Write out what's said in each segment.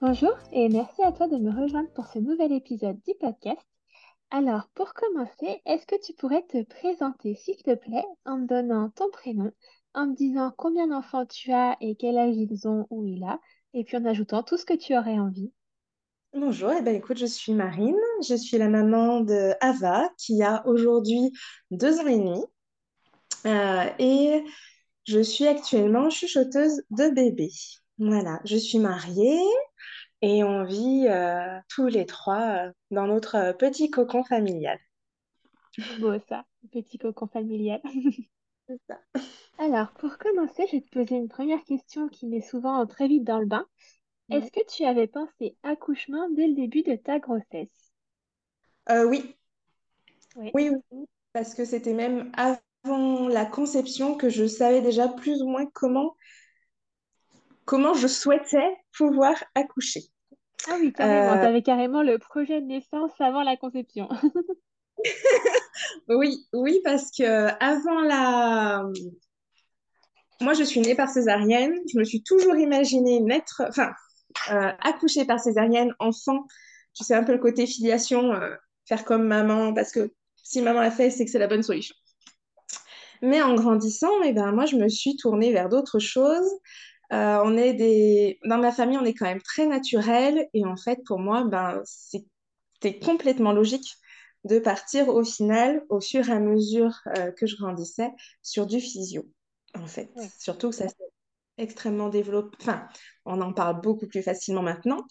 Bonjour et merci à toi de me rejoindre pour ce nouvel épisode du podcast. Alors, pour commencer, est-ce que tu pourrais te présenter, s'il te plaît, en me donnant ton prénom, en me disant combien d'enfants tu as et quel âge ils ont ou il a, et puis en ajoutant tout ce que tu aurais envie. Bonjour, eh ben, écoute, je suis Marine, je suis la maman de Ava qui a aujourd'hui deux ans et demi euh, et je suis actuellement chuchoteuse de bébé. Voilà, je suis mariée, et on vit euh, tous les trois euh, dans notre euh, petit cocon familial. Beau ça, petit cocon familial. C'est ça. Alors, pour commencer, je vais te poser une première question qui met souvent très vite dans le bain. Est-ce que tu avais pensé accouchement dès le début de ta grossesse? oui. Oui. oui, oui, parce que c'était même avant la conception que je savais déjà plus ou moins comment comment je souhaitais pouvoir accoucher. Ah oui, carrément. Euh, tu avais carrément le projet de naissance avant la conception. oui, oui, parce que avant la. Moi, je suis née par césarienne. Je me suis toujours imaginée naître, enfin, euh, accoucher par césarienne, enfant. Tu sais, un peu le côté filiation, euh, faire comme maman, parce que si maman a fait, c'est que c'est la bonne solution. Mais en grandissant, eh ben, moi, je me suis tournée vers d'autres choses. Euh, on est des... Dans ma famille, on est quand même très naturel. Et en fait, pour moi, ben, c'était complètement logique de partir au final, au fur et à mesure euh, que je grandissais, sur du physio, en fait. Surtout que ça s'est extrêmement développé. Enfin, on en parle beaucoup plus facilement maintenant.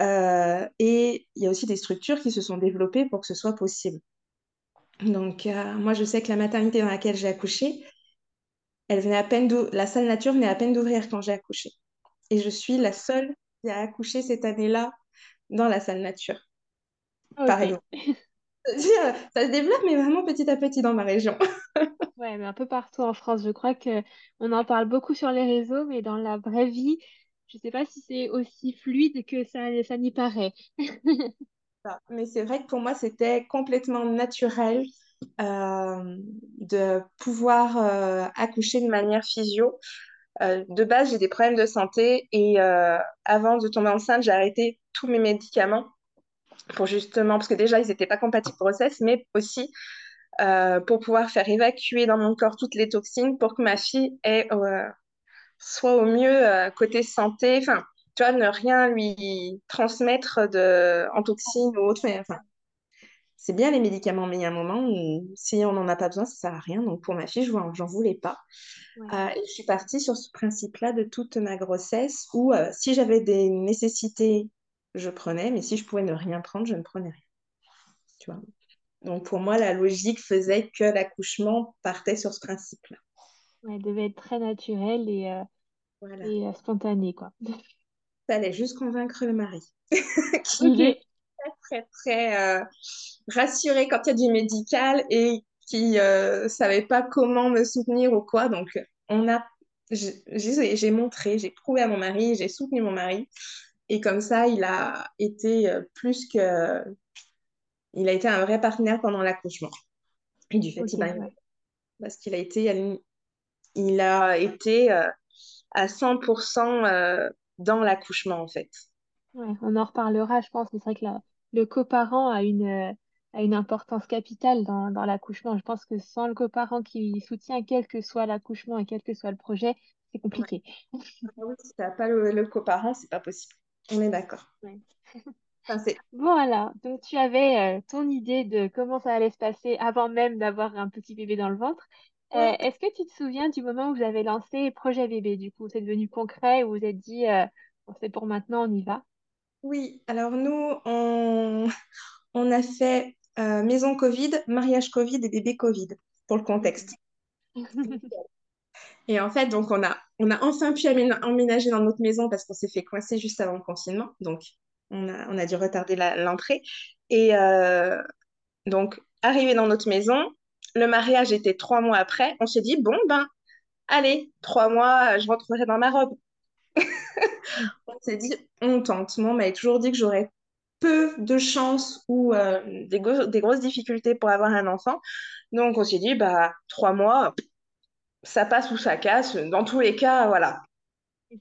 Euh, et il y a aussi des structures qui se sont développées pour que ce soit possible. Donc, moi, je sais que la maternité dans laquelle j'ai accouché, elle venait à peine la salle nature venait à peine d'ouvrir quand j'ai accouché. Et je suis la seule qui a accouché cette année-là dans la salle nature. Par exemple. Ça se développe, mais vraiment petit à petit dans ma région. ouais, mais un peu partout en France. Je crois que on en parle beaucoup sur les réseaux, mais dans la vraie vie, je ne sais pas si c'est aussi fluide que ça, ça n'y paraît. mais c'est vrai que pour moi, c'était complètement naturel. Euh, de pouvoir euh, accoucher de manière physio. Euh, de base, j'ai des problèmes de santé et avant de tomber enceinte, j'ai arrêté tous mes médicaments pour justement, parce que déjà, ils n'étaient pas compatibles grossesse, mais aussi pour pouvoir faire évacuer dans mon corps toutes les toxines pour que ma fille soit au mieux côté santé, enfin, tu vois, ne rien lui transmettre de, en toxines ou autre, mais c'est bien les médicaments, mais il y a un moment où si on n'en a pas besoin, ça sert à rien. Donc pour ma fille, je j'en voulais pas. Euh, et je suis partie sur ce principe-là de toute ma grossesse où euh, si j'avais des nécessités, je prenais, mais si je pouvais ne rien prendre, je ne prenais rien. Tu vois? Donc pour moi, la logique faisait que l'accouchement partait sur ce principe-là. elle devait être très naturel et, euh, et spontané, quoi. Ça allait juste convaincre le mari. qui, très, très euh, rassurée quand il y a du médical et qui ne euh, savait pas comment me soutenir ou quoi. Donc, on a, j'ai montré, j'ai prouvé à mon mari, j'ai soutenu mon mari. Et comme ça, il a été euh, plus que. Il a été un vrai partenaire pendant l'accouchement. Et du fait, il a... Parce qu'il a été, il a été à 100% dans l'accouchement, en fait. Ouais, on en reparlera, je pense, mais c'est vrai que la, le coparent a une, euh, a une importance capitale dans, dans l'accouchement. Je pense que sans le coparent qui soutient quel que soit l'accouchement et quel que soit le projet, c'est compliqué. Ah si tu n'as pas le, le coparent, c'est pas possible. On est d'accord. voilà, donc tu avais euh, ton idée de comment ça allait se passer avant même d'avoir un petit bébé dans le ventre. Euh, est-ce que tu te souviens du moment où vous avez lancé Projet Bébé? Du coup, c'est devenu concret, où vous vous êtes dit, c'est pour maintenant, on y va oui, alors nous, on, a fait euh, maison Covid, mariage Covid et bébé Covid, pour le contexte. et en fait, donc on a, on a enfin pu emménager dans notre maison parce qu'on s'est fait coincer juste avant le confinement. Donc, On a, on a dû retarder l'entrée. Et donc, arrivé dans notre maison, le mariage était trois mois après. On s'est dit, bon, ben, allez, trois mois, je rentrerai dans ma robe. on s'est dit, on tente. Moi, on m'avait toujours dit que j'aurais peu de chance ou des, des, grosses difficultés pour avoir un enfant. Donc, on s'est dit, bah, trois mois, ça passe ou ça casse. Dans tous les cas, voilà.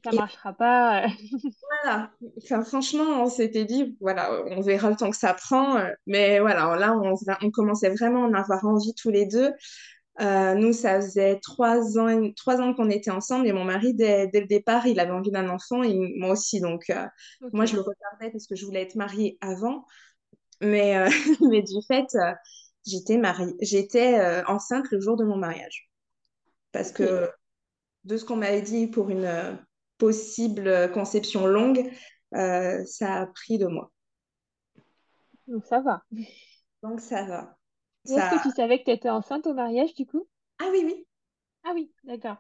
ça marchera pas. voilà. Enfin, franchement, on s'était dit, voilà, on verra le temps que ça prend. Mais voilà, là, on, on commençait vraiment à en avoir envie tous les deux. Euh, nous, ça faisait trois ans, trois ans qu'on était ensemble et mon mari, dès, dès le départ, il avait envie d'un enfant et moi aussi. Donc, euh, moi, je le retardais parce que je voulais être mariée avant. Mais, euh, mais du fait, j'étais mariée, j'étais enceinte le jour de mon mariage. Parce que de ce qu'on m'avait dit pour une possible conception longue, ça a pris deux mois. Donc, ça va. Donc, ça va. Est-ce que tu savais que tu étais enceinte au mariage, du coup? Ah oui, oui. Ah oui, d'accord.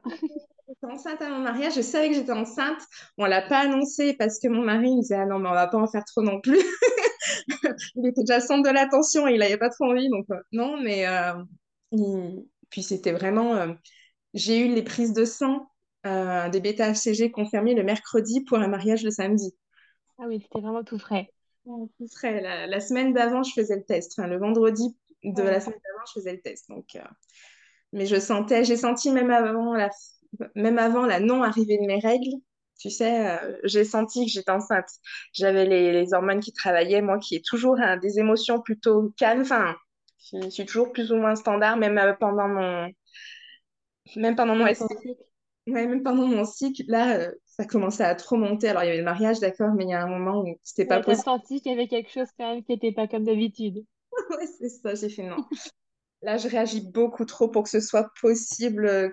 J'étais enceinte à mon mariage, je savais que j'étais enceinte. On ne l'a pas annoncé parce que mon mari me disait Ah non, mais on va pas en faire trop non plus. il était déjà centre de l'attention, il n'avait pas trop envie. Donc, euh, non, mais euh, puis c'était vraiment. Euh, j'ai eu les prises de sang des bêta-HCG confirmées le mercredi pour un mariage le samedi. Ah oui, c'était vraiment tout frais. tout frais. La, la semaine d'avant, je faisais le test. Enfin, le vendredi de la semaine d'avant, je faisais le test. Donc, euh, Mais je sentais, j'ai senti même avant la, même avant la non-arrivée de mes règles, tu sais, euh, j'ai senti que j'étais enceinte. J'avais les, les, hormones qui travaillaient, moi qui ai toujours hein, des émotions plutôt calmes. Enfin, je, suis toujours plus ou moins standard, même euh, pendant mon, même pendant mon cycle. Ouais, même pendant mon cycle, là, ça commençait à trop monter. Alors, il y avait le mariage, d'accord, mais il y a un moment où c'était pas possible. J'ai senti qu'il y avait quelque chose quand même qui n'était pas comme d'habitude. ouais, c'est ça, j'ai fait non. Là, je réagis beaucoup trop pour que ce soit possible, euh,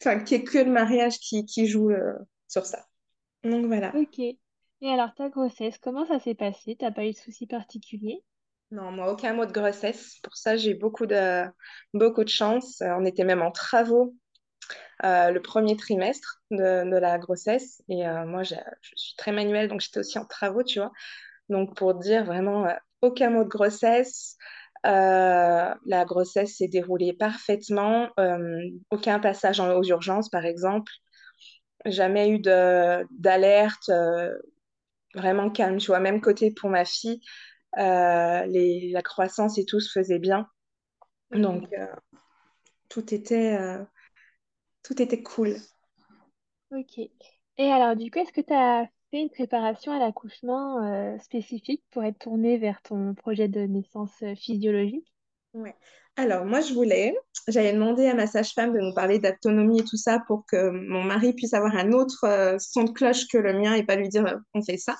enfin, qu'il n'y ait que le mariage qui, qui joue euh, sur ça. Donc voilà. Ok. Et alors, ta grossesse, comment ça s'est passé? T'as pas eu de soucis particuliers? Non, moi, aucun mot de grossesse. Pour ça, j'ai beaucoup de, beaucoup de chance. Euh, on était même en travaux le premier trimestre de, de la grossesse. Et moi, je suis très manuelle, donc j'étais aussi en travaux, tu vois. Donc, pour dire vraiment, aucun mot de grossesse. Euh, la grossesse s'est déroulée parfaitement. Euh, aucun passage aux urgences, par exemple. Jamais eu d'alerte. Euh, vraiment calme, tu vois. Même côté pour ma fille, les, la croissance et tout se faisait bien. Donc, tout était, tout était cool. Ok. Et alors, du coup, est-ce que tu as une préparation à l'accouchement euh, spécifique pour être tournée vers ton projet de naissance euh, physiologique? Ouais. Alors, moi, je voulais, j'avais demandé à ma sage-femme de nous parler d'autonomie et tout ça pour que mon mari puisse avoir un autre euh, son de cloche que le mien et pas lui dire on fait ça.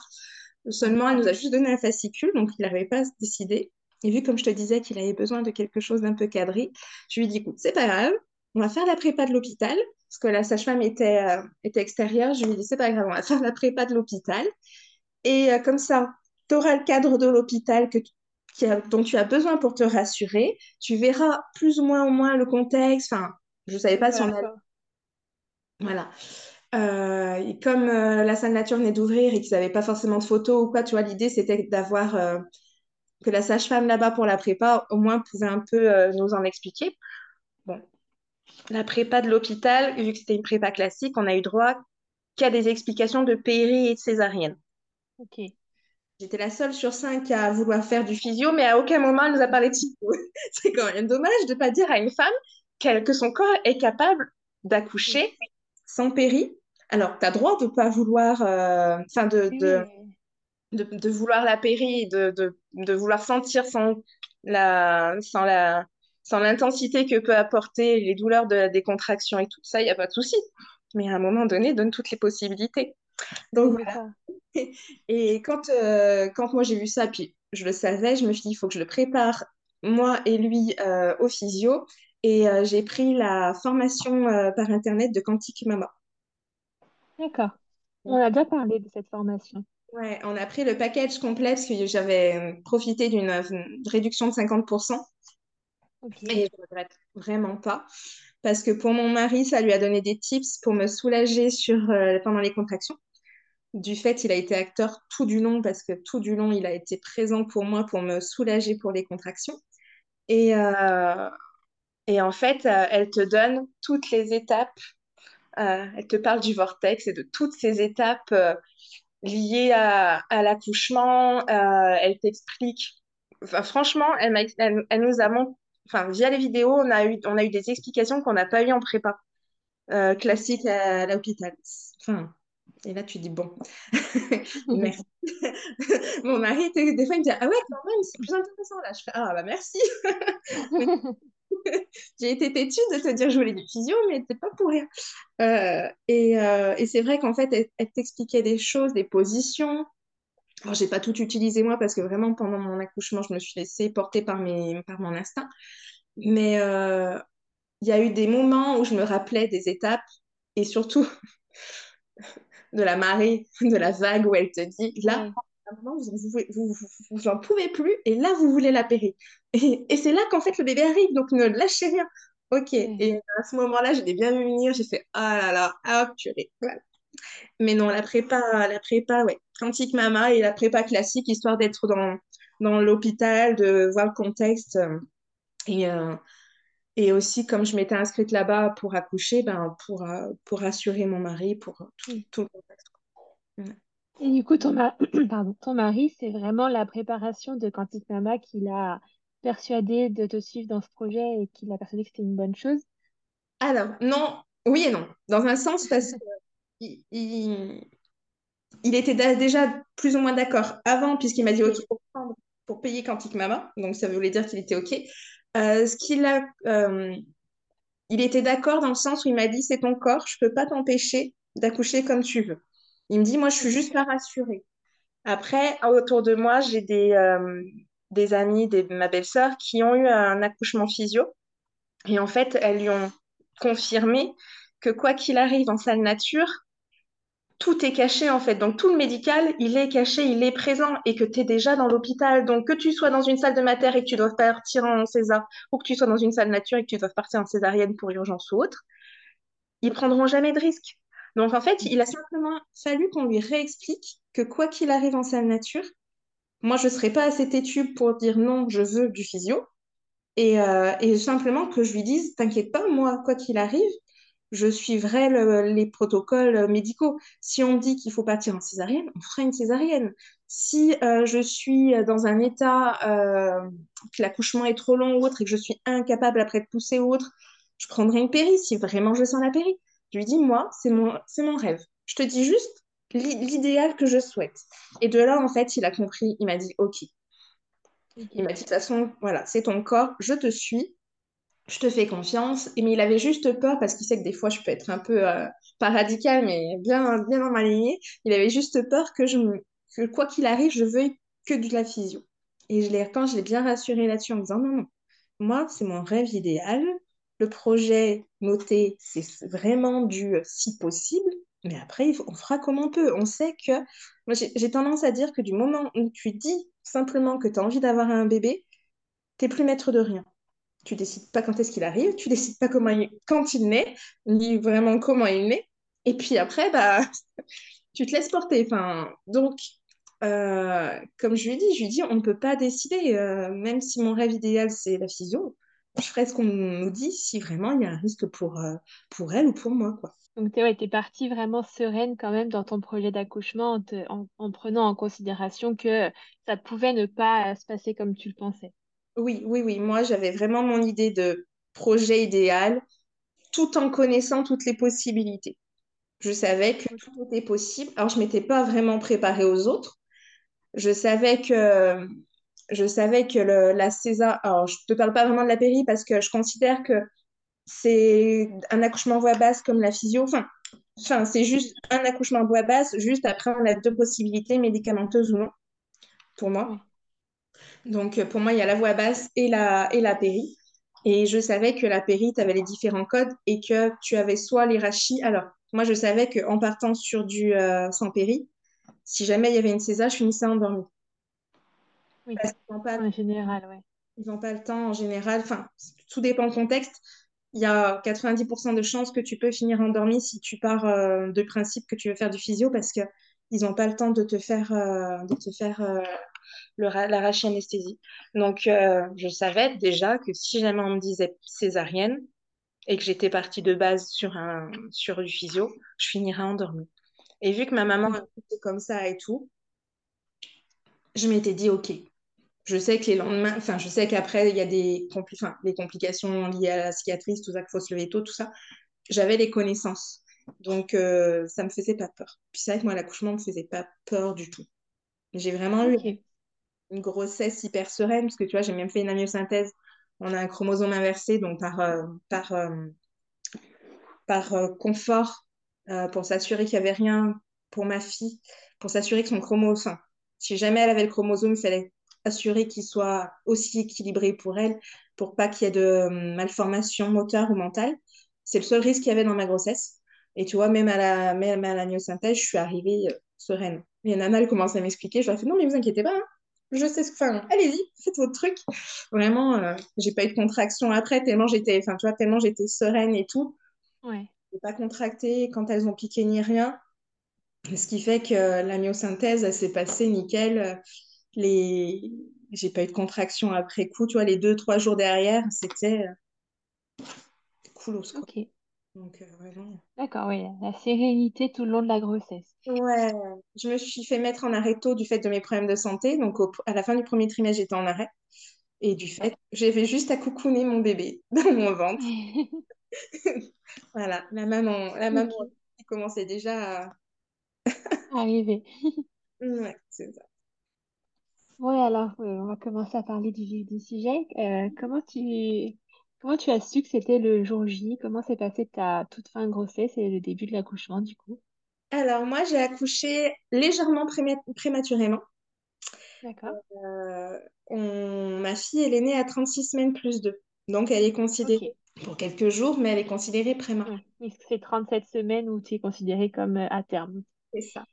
Seulement, elle nous a juste donné un fascicule, donc il n'arrivait pas à se décider. Et vu, comme je te disais, qu'il avait besoin de quelque chose d'un peu cadré, je lui ai dit écoute, c'est pas grave, on va faire la prépa de l'hôpital parce que la sage-femme était, euh, était extérieure. Je lui ai dit, c'est pas grave, on va faire la prépa de l'hôpital. Et euh, comme ça, tu auras le cadre de l'hôpital que dont tu as besoin pour te rassurer. Tu verras plus ou moins au moins le contexte. Enfin, je ne savais pas si on allait... Voilà. Euh, et comme la salle nature venait d'ouvrir et qu'ils n'avaient pas forcément de photos ou quoi, tu vois, l'idée c'était d'avoir que la sage-femme là-bas pour la prépa au moins pouvait un peu nous en expliquer. La prépa de l'hôpital, vu que c'était une prépa classique, on a eu droit qu'à des explications de péri et de césarienne. Ok. J'étais la seule sur cinq à vouloir faire du physio, mais à aucun moment elle nous a parlé de physio. C'est quand même dommage de ne pas dire à une femme que son corps est capable d'accoucher sans péri. Alors, tu as droit de ne pas vouloir, euh, enfin, de, de, vouloir la péri, de, de, vouloir sentir sans la, sans la, sans l'intensité que peut apporter les douleurs de, des contractions et tout ça, il n'y a pas de souci. Mais à un moment donné, donne toutes les possibilités. Donc voilà. Et quand, euh, quand moi j'ai vu ça, puis je le savais, je me suis dit, il faut que je le prépare, moi et lui, euh, au physio. Et euh, j'ai pris la formation par Internet de Quantique Mama. D'accord. On a déjà parlé de cette formation. Ouais, on a pris le package complet parce que j'avais profité d'une réduction de 50%. Et je regrette vraiment pas. Parce que pour mon mari, ça lui a donné des tips pour me soulager sur, euh, pendant les contractions. du fait, il a été acteur tout du long parce que tout du long, il a été présent pour moi pour me soulager pour les contractions. Et, euh, et en fait, euh, elle te donne toutes les étapes. Elle te parle du vortex et de toutes ces étapes liées à, l'accouchement. elle t'explique. Franchement, elle, elle, nous a enfin, via les vidéos, on a eu, on a eu des explications qu'on n'a pas eues en prépa classique à, l'hôpital. Enfin, et là, tu dis, bon, merci. Mon mari, des fois, il me dit, ah ouais, quand même, c'est plus intéressant là. Je fais, ah bah merci. J'ai été têtue de te dire, je voulais du physio, mais c'est pas pour rien. Euh, et, euh, et c'est vrai qu'en fait, elle, t'expliquait des choses, des positions. Alors, j'ai pas tout utilisé moi parce que vraiment, pendant mon accouchement, je me suis laissée porter par, mes, par mon instinct. Mais euh, il y a eu des moments où je me rappelais des étapes et surtout de la marée, de la vague où elle te dit là, vous, vous, vous, en pouvez plus et là, vous voulez la périr. Et, et c'est là qu'en fait le bébé arrive, donc ne lâchez rien. Ok. Et à ce moment-là, je l'ai bien vu venir, j'ai fait ah là là, ah purée. Voilà. Mais non, la prépa, la prépa, ouais. Quantique Mama et la prépa classique, histoire d'être dans, dans l'hôpital, de voir le contexte. Euh, et, euh, et aussi, comme je m'étais inscrite là-bas pour accoucher, ben, pour, euh, pour assurer mon mari, pour tout, tout le contexte. Et du coup, ton, Pardon, ton mari, c'est vraiment la préparation de Quantique Mama qui l'a persuadé de te suivre dans ce projet et qui l'a persuadé que c'était une bonne chose? Alors, non, oui et non. Dans un sens, parce qu'il il, il, était déjà plus ou moins d'accord avant, puisqu'il m'a dit OK pour, pour payer Quantique Mama. Donc, ça voulait dire qu'il était OK. Euh, ce qu'il a, euh, il était d'accord dans le sens où il m'a dit c'est ton corps, je peux pas t'empêcher d'accoucher comme tu veux. Il me dit moi je suis juste la rassurer. Après autour de moi j'ai des euh, des amis, des, ma belle-sœur qui ont eu un accouchement physio et en fait elles lui ont confirmé que quoi qu'il arrive en salle nature, tout est caché en fait. Donc tout le médical, il est caché, il est présent et que tu es déjà dans l'hôpital. Donc que tu sois dans une salle de mater et que tu dois partir en césar ou que tu sois dans une salle nature et que tu dois partir en césarienne pour urgence ou autre, ils prendront jamais de risque. Donc en fait, il a simplement fallu qu'on lui réexplique que quoi qu'il arrive en salle nature, moi je ne serai pas assez têtue pour dire non, je veux du physio. Et, euh, et simplement que je lui dise, t'inquiète pas, moi, quoi qu'il arrive, je suivrai les protocoles médicaux. Si on me dit qu'il faut partir en césarienne, on fera une césarienne. Si euh, je suis dans un état euh, que l'accouchement est trop long ou autre et que je suis incapable après de pousser ou autre, je prendrai une péri si vraiment je sens la péri. Je lui dis, moi, c'est mon, c'est mon rêve. Je te dis juste l'idéal que je souhaite. Et de là, en fait, il a compris, il m'a dit, OK. Il m'a dit, de toute façon, voilà, c'est ton corps, je te suis, je te fais confiance. Mais il avait juste peur parce qu'il sait que des fois, je peux être un peu, euh, pas radical, mais bien, bien dans ma lignée. Il avait juste peur que, je que quoi qu'il arrive, je veuille que de la physio. Et je quand je l'ai bien rassuré là-dessus en me disant non, non, moi, c'est mon rêve idéal. Le projet noté, c'est vraiment du si possible. Mais après, on fera comme on peut. On sait que. Moi, j'ai tendance à dire que du moment où tu dis simplement que tu as envie d'avoir un bébé, tu n'es plus maître de rien tu décides pas quand est-ce qu'il arrive, tu décides pas comment quand il naît, ni vraiment comment il naît. Et puis après, bah, tu te laisses porter. Enfin, donc, euh, comme je lui dit, je lui dis, on ne peut pas décider. Euh, même si mon rêve idéal, c'est la physio, je ferai ce qu'on nous dit si vraiment il y a un risque pour, euh, elle ou pour moi. Quoi. Donc, tu es partie vraiment sereine quand même dans ton projet d'accouchement en, en, prenant en considération que ça pouvait ne pas se passer comme tu le pensais. Oui, oui, oui. Moi, j'avais vraiment mon idée de projet idéal, tout en connaissant toutes les possibilités. Je savais que tout était possible. Alors, je m'étais pas vraiment préparée aux autres. Je savais que, je savais que la César... Alors, je te parle pas vraiment de la péri parce que je considère que c'est un accouchement voix basse comme la physio. Enfin, enfin c'est juste un accouchement voix basse. Juste après, on a deux possibilités, médicamenteuses ou non, pour moi. Donc, euh, pour moi, il y a la voix basse et la, et la péri. Et je savais que la péri, tu avais les différents codes et que tu avais soit les rachis. Alors, moi, je savais qu'en partant sur du euh, sans péri, si jamais il y avait une césar, je finissais endormie. Oui, en général, ouais. Ils n'ont pas le temps en général. Enfin, tout dépend du contexte. Il y a 90% de chances que tu peux finir endormie si tu pars euh, de principe que tu veux faire du physio parce qu'il ils n'ont pas le temps de te faire, euh, de te faire le ra- l'arracher-anesthésie. Donc, euh, je savais déjà que si jamais on me disait césarienne et que j'étais partie de base sur, un, sur du physio, je finirais endormie. Et vu que ma maman était comme ça et tout, je m'étais dit, OK, je sais que les lendemains, enfin, je sais qu'après, il y a des, compli- des complications liées à la cicatrice, tout ça, qu'il faut se lever tôt, tout ça. J'avais les connaissances. Donc, euh, ça me faisait pas peur. Puis c'est vrai que moi, l'accouchement me faisait pas peur du tout. J'ai vraiment eu. Une grossesse hyper sereine, parce que tu vois, j'ai même fait une amniosynthèse. On a un chromosome inversé, donc par, euh, par, euh, par euh, confort, pour s'assurer qu'il n'y avait rien pour ma fille, pour s'assurer que son chromosome, si jamais elle avait le chromosome, il fallait assurer qu'il soit aussi équilibré pour elle, pour pas qu'il y ait de euh, malformation moteur ou mentale. C'est le seul risque qu'il y avait dans ma grossesse. Et tu vois, même à la, même à je suis arrivée sereine. Et Nana, elle commence à m'expliquer. Je leur ai fait, non, mais vous inquiétez pas, hein. Je sais ce que... Enfin, allez-y, faites votre truc. Vraiment, euh, j'ai pas eu de contraction après, tellement j'étais, enfin, tu vois, tellement j'étais sereine et tout. Ouais. J'ai pas contracté quand elles ont piqué ni rien. Ce qui fait que la myosynthèse, elle s'est passée nickel. Les... J'ai pas eu de contraction après coup. Tu vois, les deux, trois jours derrière, c'était euh, quoi. Ok. Donc, euh, vraiment. D'accord, oui. La sérénité tout le long de la grossesse. Ouais, je me suis fait mettre en arrêt tôt du fait de mes problèmes de santé. Donc, au- à la fin du premier trimestre, j'étais en arrêt. Et du fait, j'avais juste à coucouner mon bébé dans mon ventre. Voilà, la maman, la maman commençait déjà à... Arrivé. Ouais, c'est ça. Oui, alors, euh, on va commencer à parler du sujet. Euh, comment tu, comment tu as su que c'était le jour J? Comment s'est passée ta toute fin de grossesse et le début de l'accouchement, du coup? Alors, moi, j'ai accouché légèrement préma- prématurément. D'accord. Euh, on- Ma fille, elle est née à 36 semaines plus 2. Donc, elle est considérée Ok. pour quelques jours, mais elle est considérée préma. Ouais. Et c'est 37 semaines où tu es considéré comme euh, à terme? C'est ça.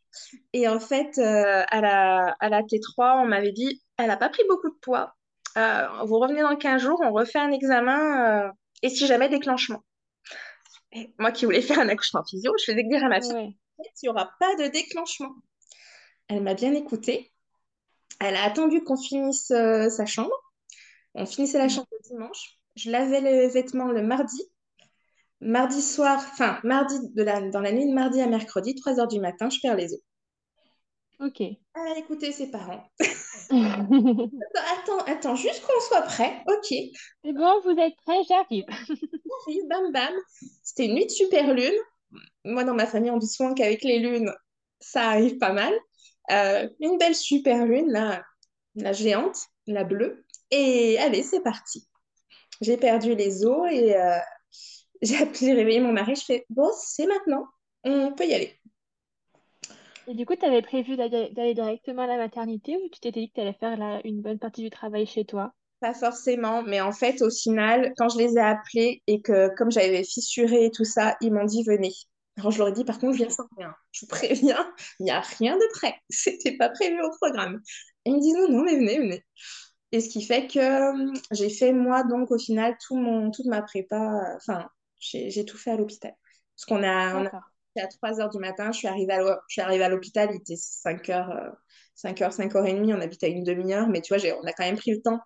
Et en fait, euh, à la, à la T3, on m'avait dit, elle n'a pas pris beaucoup de poids. Euh, vous revenez dans 15 jours, on refait un examen. euh, et si jamais déclenchement. Et moi qui voulais faire un accouchement physio, je faisais dire à ma fille, Ouais. il n'y aura pas de déclenchement. Elle m'a bien écoutée. Elle a attendu qu'on finisse euh, sa chambre. On finissait la Mm. chambre le dimanche. Je lavais les vêtements le mardi. Mardi soir, enfin, mardi de la, dans la nuit de mardi à mercredi, 3 heures du matin, je perds les os. Ok. Elle a écouté ses parents. Attends, attends, juste qu'on soit prêt. Ok. C'est bon, vous êtes prêts? J'arrive. J'arrive, bam bam. C'était une nuit de super lune. Moi, dans ma famille, on dit souvent qu'avec les lunes, ça arrive pas mal. Euh, une belle super lune, là, la géante, la bleue. Et allez, c'est parti. J'ai perdu les os et euh, j'ai appelé, j'ai réveillé mon mari. Je fais, bon, c'est maintenant. On peut y aller. Et du coup, tu avais prévu d'aller directement à la maternité ou tu t'étais dit que tu allais faire la- une bonne partie du travail chez toi? Pas forcément, mais en fait, au final, quand je les ai appelés et que comme j'avais fissuré et tout ça, ils m'ont dit venez. Alors je leur ai dit par contre, je viens sans rien. Je vous préviens, il n'y a rien de prêt. C'était pas prévu au programme. Et ils me disent non, non, mais venez, venez. Et ce qui fait que euh, j'ai fait moi donc au final tout mon, toute ma prépa, enfin j'ai tout fait à l'hôpital. Parce qu'on a, on a D'accord. À 3 heures du matin, je suis arrivée à l'hôpital, il était 5 heures, euh, 5 heures, 5 heures et demie, on habite à une demi-heure, mais tu vois, on a quand même pris le temps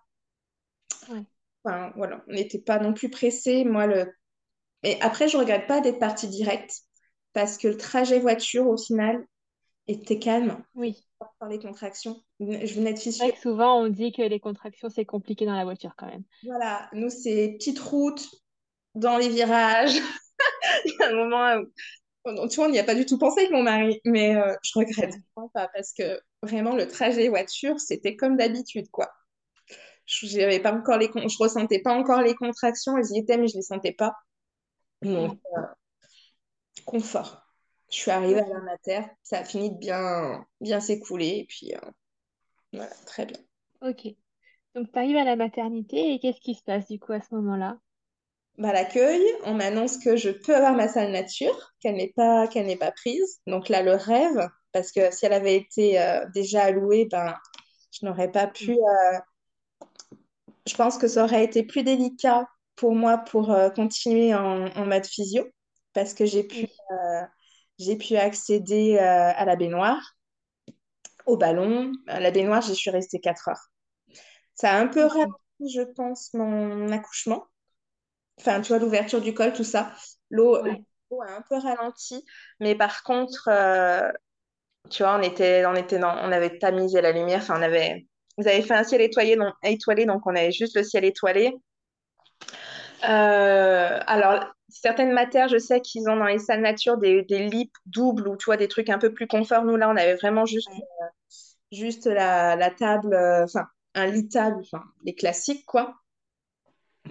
Ouais. Enfin, voilà, on n'était pas non plus pressé. Moi, le... Mais après, je regrette pas d'être partie direct parce que le trajet voiture, au final, était calme Oui. par les contractions. Je venais de vrai fissurer. que souvent, on dit que les contractions, c'est compliqué dans la voiture quand même. Voilà, nous, c'est petite route dans les virages. Il y a un moment où, tu vois, on n'y a pas du tout pensé avec mon mari, mais euh, je regrette pas parce que vraiment, le trajet voiture, c'était comme d'habitude, quoi. Je j'avais pas encore les je ressentais pas encore les contractions, elles y étaient, mais je les sentais pas. Donc, Mm. confort. Je suis arrivée à la Ok. mater, ça a fini de bien, bien s'écouler, et puis euh, voilà, très bien. Ok. Donc, tu arrives à la maternité et qu'est-ce qui se passe du coup à ce moment-là? Bah, à l'accueil, on m'annonce que je peux avoir ma salle nature, qu'elle n'est pas, qu'elle n'est pas prise. Donc là, le rêve, parce que si elle avait été euh, déjà allouée, ben, je n'aurais pas pu. Mm. euh, je pense que ça aurait été plus délicat pour moi pour euh, continuer en, en mode physio, parce que j'ai pu, euh, j'ai pu accéder à la baignoire. au ballon. À la baignoire, j'y suis restée 4 heures. Ça a un peu Ok. ralenti, je pense, mon accouchement. Enfin, tu vois, l'ouverture du col, tout ça. L'eau Ouais. a un peu ralenti. Mais par contre, euh, tu vois, on était, on était dans, on avait tamisé la lumière. Enfin, on avait, vous avez fait un ciel étoilé, donc, étoilé, donc on avait juste le ciel étoilé. Euh, alors, certaines matières, je sais qu'ils ont dans les salles nature des, des lits doubles ou tu vois, des trucs un peu plus confort. Nous, là, on avait vraiment juste, juste la, la table, euh, enfin, un lit table, enfin, les classiques, quoi.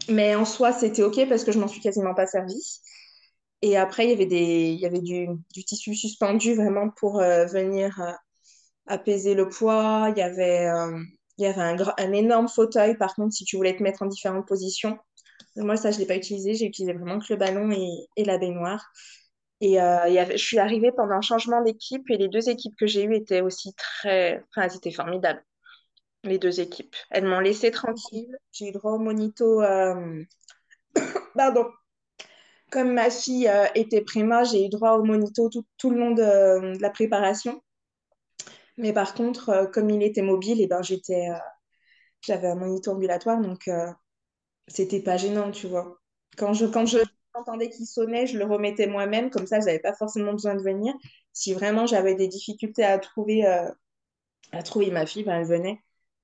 Mais en soi, c'était OK parce que je m'en suis quasiment pas servie. Et après, il y avait des, il y avait du, du tissu suspendu vraiment pour euh, venir euh, apaiser le poids. Il y avait, euh, il y avait un, un énorme fauteuil, par contre, si tu voulais te mettre en différentes positions. Moi, ça, je ne l'ai pas utilisé. J'ai utilisé vraiment que le ballon et, et la baignoire. Et je suis arrivée pendant un changement d'équipe et les deux équipes que j'ai eues étaient aussi très... Enfin, elles étaient formidables, les deux équipes. Elles m'ont laissée Ok. tranquille. J'ai eu droit au monito. euh, Pardon. Comme ma fille euh, était préma, j'ai eu droit au monito tout, le long de, la préparation. Mais par contre, euh, comme il était mobile, et ben, j'étais, j'avais un monito ambulatoire, donc c'était pas gênant, tu vois. Quand je, quand je entendais qu'il sonnait, je le remettais moi-même, comme ça, j'avais pas forcément besoin de venir. Si vraiment j'avais des difficultés à trouver, à trouver ma fille, ben, elle venait.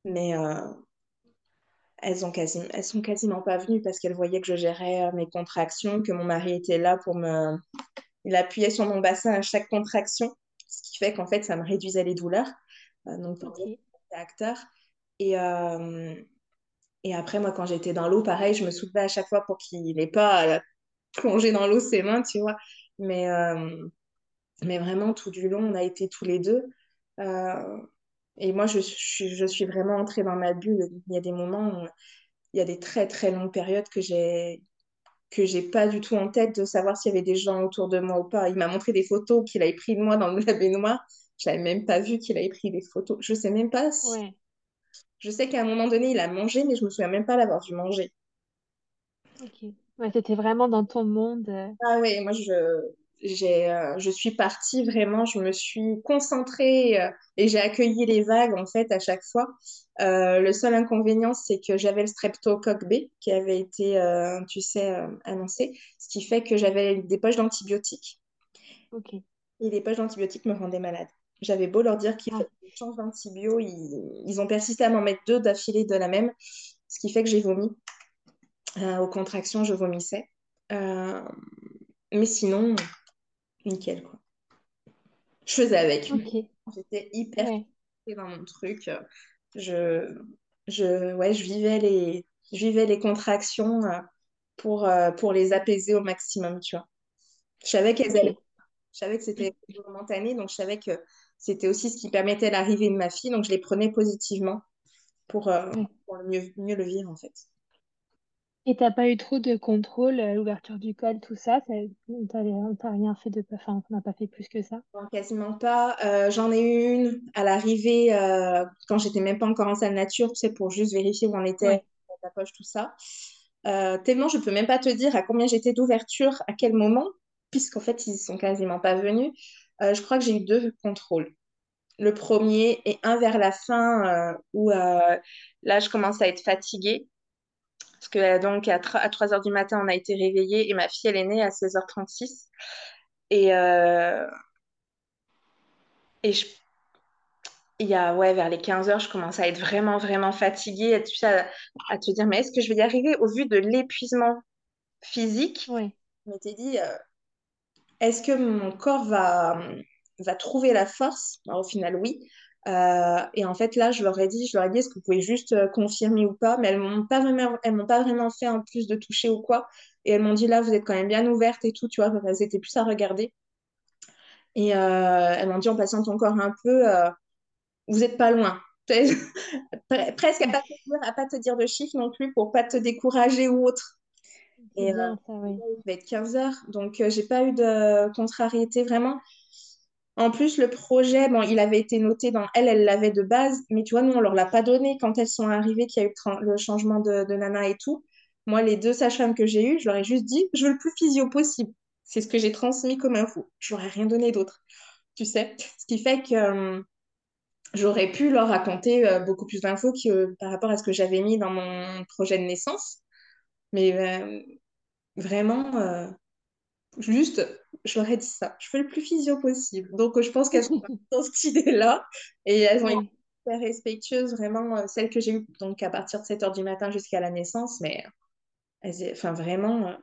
Mais euh, elles ont quasi, elles sont quasiment pas venues parce qu'elles voyaient que je gérais euh, mes contractions, que mon mari était là pour me... Il appuyait sur mon bassin à chaque contraction, ce qui fait qu'en fait, ça me réduisait les douleurs. Euh, donc, pour Ok. acteur. Et, euh, et après, moi, quand j'étais dans l'eau, pareil, je me soulevais à chaque fois pour qu'il n'ait pas à plonger dans l'eau ses mains, tu vois. Mais, euh, mais vraiment, tout du long, on a été tous les deux. Et moi, je, suis- je suis vraiment entrée dans ma bulle. Il y a des moments, où- il y a des très, très longues périodes que j'ai que j'ai pas du tout en tête de savoir s'il y avait des gens autour de moi ou pas. Il m'a montré des photos qu'il avait pris de moi dans la baignoire. Je n'avais même pas vu qu'il avait pris des photos. Je sais même pas si Ouais. Je sais qu'à un moment donné, il a mangé, mais je me souviens même pas l'avoir vu manger. Ok. Ouais, c'était vraiment dans ton monde. euh, Ah oui, moi, je, euh, je suis partie vraiment, je me suis concentrée euh, et j'ai accueilli les vagues, en fait, à chaque fois. Euh, le seul inconvénient, c'est que j'avais le streptocoque B qui avait été, euh, tu sais, annoncé, ce qui fait que j'avais des poches d'antibiotiques. Ok. Et les poches d'antibiotiques me rendaient malade. J'avais beau leur dire qu'il Ah, fallait une change d'antibio, ils, ils ont persisté à m'en mettre deux d'affilée de la même, ce qui fait que j'ai vomi. Aux contractions, je vomissais. Mais sinon, nickel, quoi. Je faisais avec. ok. J'étais hyper Ouais. dans mon truc. Je, je, ouais, je vivais les, je vivais les contractions euh, pour, euh, pour les apaiser au maximum, tu vois. Je savais qu'elles allaient. Je savais que c'était momentané, donc je savais que c'était aussi ce qui permettait l'arrivée de ma fille, donc je les prenais positivement pour, euh, pour mieux, mieux le vivre, en fait. Et t'as pas eu trop de contrôle, euh, l'ouverture du col, tout ça, ça- on t'a on t'a rien fait de, enfin, on n'a pas fait plus que ça? Non, quasiment pas. Euh, j'en ai eu une à l'arrivée euh, quand j'étais même pas encore en salle nature, tu sais, pour juste vérifier où on était, Ouais. la poche, tout ça. Tellement je peux même pas te dire à combien j'étais d'ouverture, à quel moment, puisqu'en fait ils sont quasiment pas venus. Je crois que j'ai eu deux contrôles. Le premier et un vers la fin euh, où euh, là je commence à être fatiguée. Parce que euh, donc à, tr- à 3 heures du matin, on a été réveillés et ma fille, elle est née à 16h36. Et, euh, et je il y a, ouais, vers les 15 heures, je commence à être vraiment, vraiment fatiguée, à, tu à, à te dire, mais est-ce que je vais y arriver au vu de l'épuisement physique? Ouais. Je m'étais dit, euh, est-ce que mon corps va, va trouver la force? Alors, au final, oui. Euh, et en fait, là, je leur ai dit, je leur ai dit, est-ce que vous pouvez juste euh, confirmer ou pas? Mais elles m'ont pas vraiment, elles m'ont pas vraiment fait en plus de toucher ou quoi. Et elles m'ont dit, là, vous êtes quand même bien ouverte et tout, tu vois, elles étaient plus à regarder. Et euh, elles m'ont dit, on patiente encore un peu. vous n'êtes pas loin. Pre- presque à pas te dire, à pas te dire de chiffres non plus pour pas te décourager ou autre. Et bien ça, oui. il va être 15 heures, donc j'ai pas eu de contrariété vraiment. En plus, le projet, bon, il avait été noté dans elle, elle l'avait de base, mais tu vois, nous, on leur l'a pas donné quand elles sont arrivées, qu'il y a eu le, changement de, nana et tout. Moi, les deux sages-femmes que j'ai eues, je leur ai juste dit, je veux le plus physio possible. C'est ce que j'ai transmis comme info. Je leur ai rien donné d'autre, tu sais? Ce qui fait que, euh, j'aurais pu leur raconter euh, beaucoup plus d'infos par rapport à ce que j'avais mis dans mon projet de naissance. Mais euh, vraiment, juste, je leur ai dit ça. Je fais le plus physio possible. Donc, je pense qu'elles sont dans cette idée-là. Et elles ont été très respectueuses, vraiment, euh, celles que j'ai eues donc à partir de 7 heures du matin jusqu'à la naissance. Mais elles, enfin, vraiment, euh,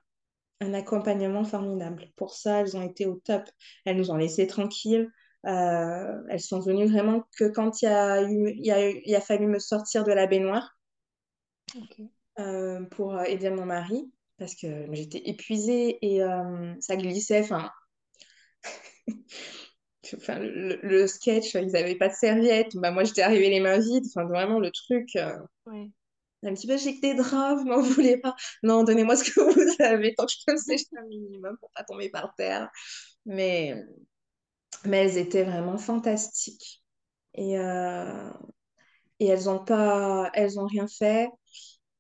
un accompagnement formidable. Pour ça, elles ont été au top. Elles nous ont laissés tranquilles. Euh, elles sont venues vraiment que quand il y a eu, il y a eu- il a fallu me sortir de la baignoire euh, pour aider mon mari parce que j'étais épuisée et euh, ça glissait. Enfin, enfin le, le sketch, ils n'avaient pas de serviette. Bah, moi, j'étais arrivée les mains vides. Enfin, vraiment, le truc. euh, Ouais. un petit peu, j'ai que des draps, vous m'en voulez pas. Non, donnez-moi ce que vous avez tant que je peux me sécher un minimum pour pas tomber par terre. Mais, mais elles étaient vraiment fantastiques. Et, euh, et elles ont pas, elles ont rien fait.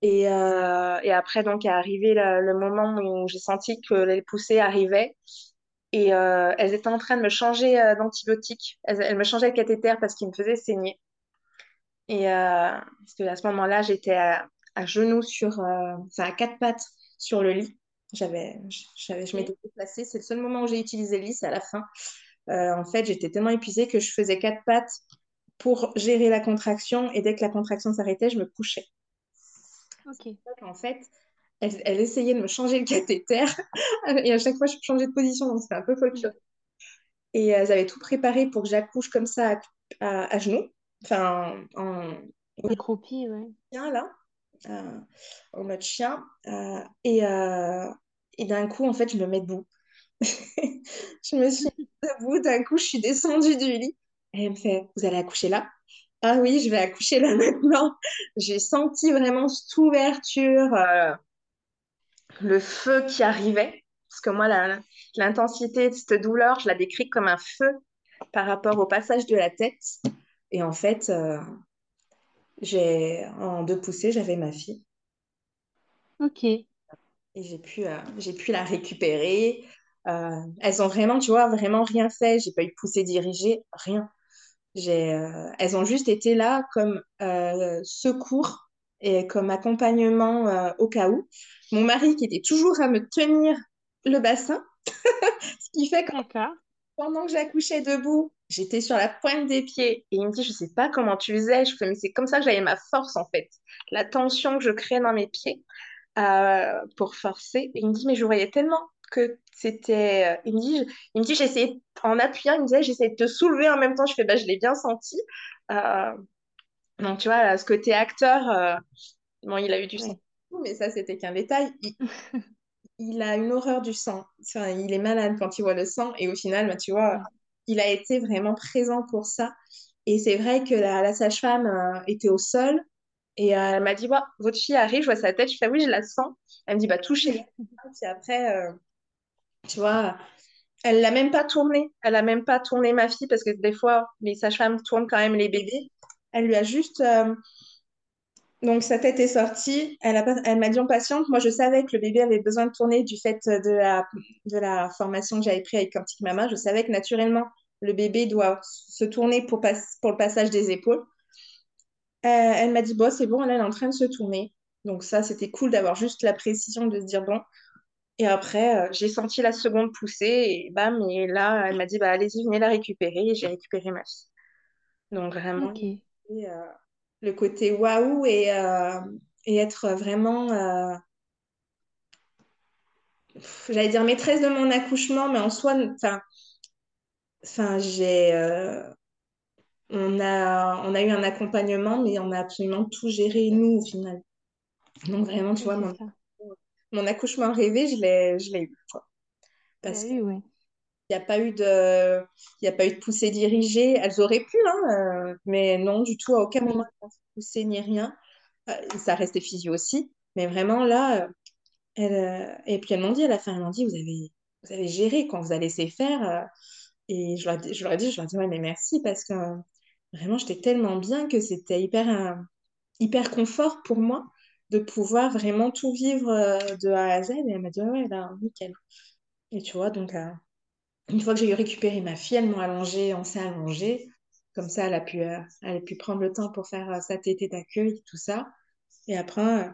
Et, euh, et après, donc, est arrivé le, le moment où j'ai senti que les poussées arrivaient. Et euh, elles étaient en train de me changer euh, d'antibiotiques. Elles, elles me changeaient le cathéter parce qu'il me faisait saigner. Et euh, parce que à ce moment-là, j'étais à, à genoux sur, enfin, à quatre pattes sur le lit. J'avais, j'avais, je m'étais déplacée. C'est le seul moment où j'ai utilisé le lit, c'est à la fin. En fait, j'étais tellement épuisée que je faisais quatre pattes pour gérer la contraction. Et dès que la contraction s'arrêtait, je me couchais. Ok. En fait, elle, elle essayait de me changer le cathéter. Et à chaque fois, je changeais de position, donc c'était un peu folklorique. Et elles avaient tout préparé pour que j'accouche comme ça à, à- à genoux, enfin en Accroupi, ouais. là, euh, en mode chien. Euh, et euh, et d'un coup, en fait, je me mets debout. Je me suis mise debout, d'un coup, je suis descendue du lit. Et elle me fait, vous allez accoucher là? Ah oui, je vais accoucher là maintenant. J'ai senti vraiment cette ouverture, euh, le feu qui arrivait. Parce que moi, l'intensité de cette douleur, je la décris comme un feu par rapport au passage de la tête. Et en fait, euh, j'ai, en deux poussées, j'avais ma fille. Ok. Et j'ai pu, euh, j'ai pu la récupérer. Elles ont vraiment, tu vois, vraiment rien fait. J'ai pas eu de poussée dirigée, rien. Euh, elles ont juste été là comme euh, secours et comme accompagnement euh, au cas où. Mon mari qui était toujours à me tenir le bassin, ce qui fait que D'accord. pendant que j'accouchais debout, j'étais sur la pointe des pieds et il me dit, je sais pas comment tu faisais. Je fais, mais c'est comme ça que j'avais ma force en fait. La tension que je crée dans mes pieds pour forcer. Et il me dit, mais je voyais tellement que c'était. euh, Il me dit, il me dit, j'essayais, en appuyant, il me disait, j'essayais de te soulever en même temps. Je fais, bah, je l'ai bien senti. Euh, donc, tu vois, là, ce côté acteur, euh, bon, il a eu du sang, Ouais. mais ça, c'était qu'un détail. Il, il a une horreur du sang. Enfin, il est malade quand il voit le sang. Et au final, bah, tu vois, il a été vraiment présent pour ça. Et c'est vrai que la, la sage-femme euh, était au sol. Et elle m'a dit, Bah, votre fille arrive, je vois sa tête. Je fais, oui, je la sens. Elle me dit, bah, touchez-la. Puis après, tu vois, elle l'a même pas tournée. Elle a même pas tourné ma fille parce que des fois, les sages-femmes tournent quand même les bébés. Elle lui a juste. euh, Donc, sa tête est sortie. Elle a elle m'a dit en patiente. Moi, je savais que le bébé avait besoin de tourner du fait de la, de la formation que j'avais prise avec Quantique Mama. Je savais que naturellement, le bébé doit se tourner pour, pas... pour le passage des épaules. Euh, elle m'a dit, bon, c'est bon, elle est en train de se tourner. Donc ça, c'était cool d'avoir juste la précision de se dire, bon. Et après, euh, j'ai senti la seconde pousser et bam, et là, elle m'a dit, bah, allez-y, venez la récupérer. Et j'ai récupéré ma fille. Donc vraiment, et, euh, le côté waouh et, euh, et être vraiment, euh, j'allais dire maîtresse de mon accouchement, mais en soi, enfin, j'ai, on a, on a eu un accompagnement, mais on a absolument tout géré nous au final. Donc vraiment, tu vois, mon. Mon accouchement rêvé, je l'ai, je l'ai eu, quoi. Parce qu'il n'y a pas eu de, il a pas eu de poussée dirigée. Elles auraient pu, hein, euh, mais non, du tout, à aucun moment, Oui. elles ont poussé ni rien. Euh, ça restait physio aussi. Mais vraiment, là, euh, elle, et puis elles m'ont dit à la fin, elles m'ont dit, vous avez, vous avez géré quand vous avez laissé faire. et je leur, ai- je leur ai dit, je leur ai dit, ouais, mais merci parce que vraiment, j'étais tellement bien que c'était hyper, hyper confort pour moi de pouvoir vraiment tout vivre euh, de A à Z. Et elle m'a dit, ouais, ouais, là, nickel. Et tu vois, donc, euh, une fois que j'ai eu récupéré ma fille, elles m'ont allongée, on s'est allongé. Comme ça, elle a pu, elle a pu prendre le temps pour faire sa tétée d'accueil, tout ça. Et après,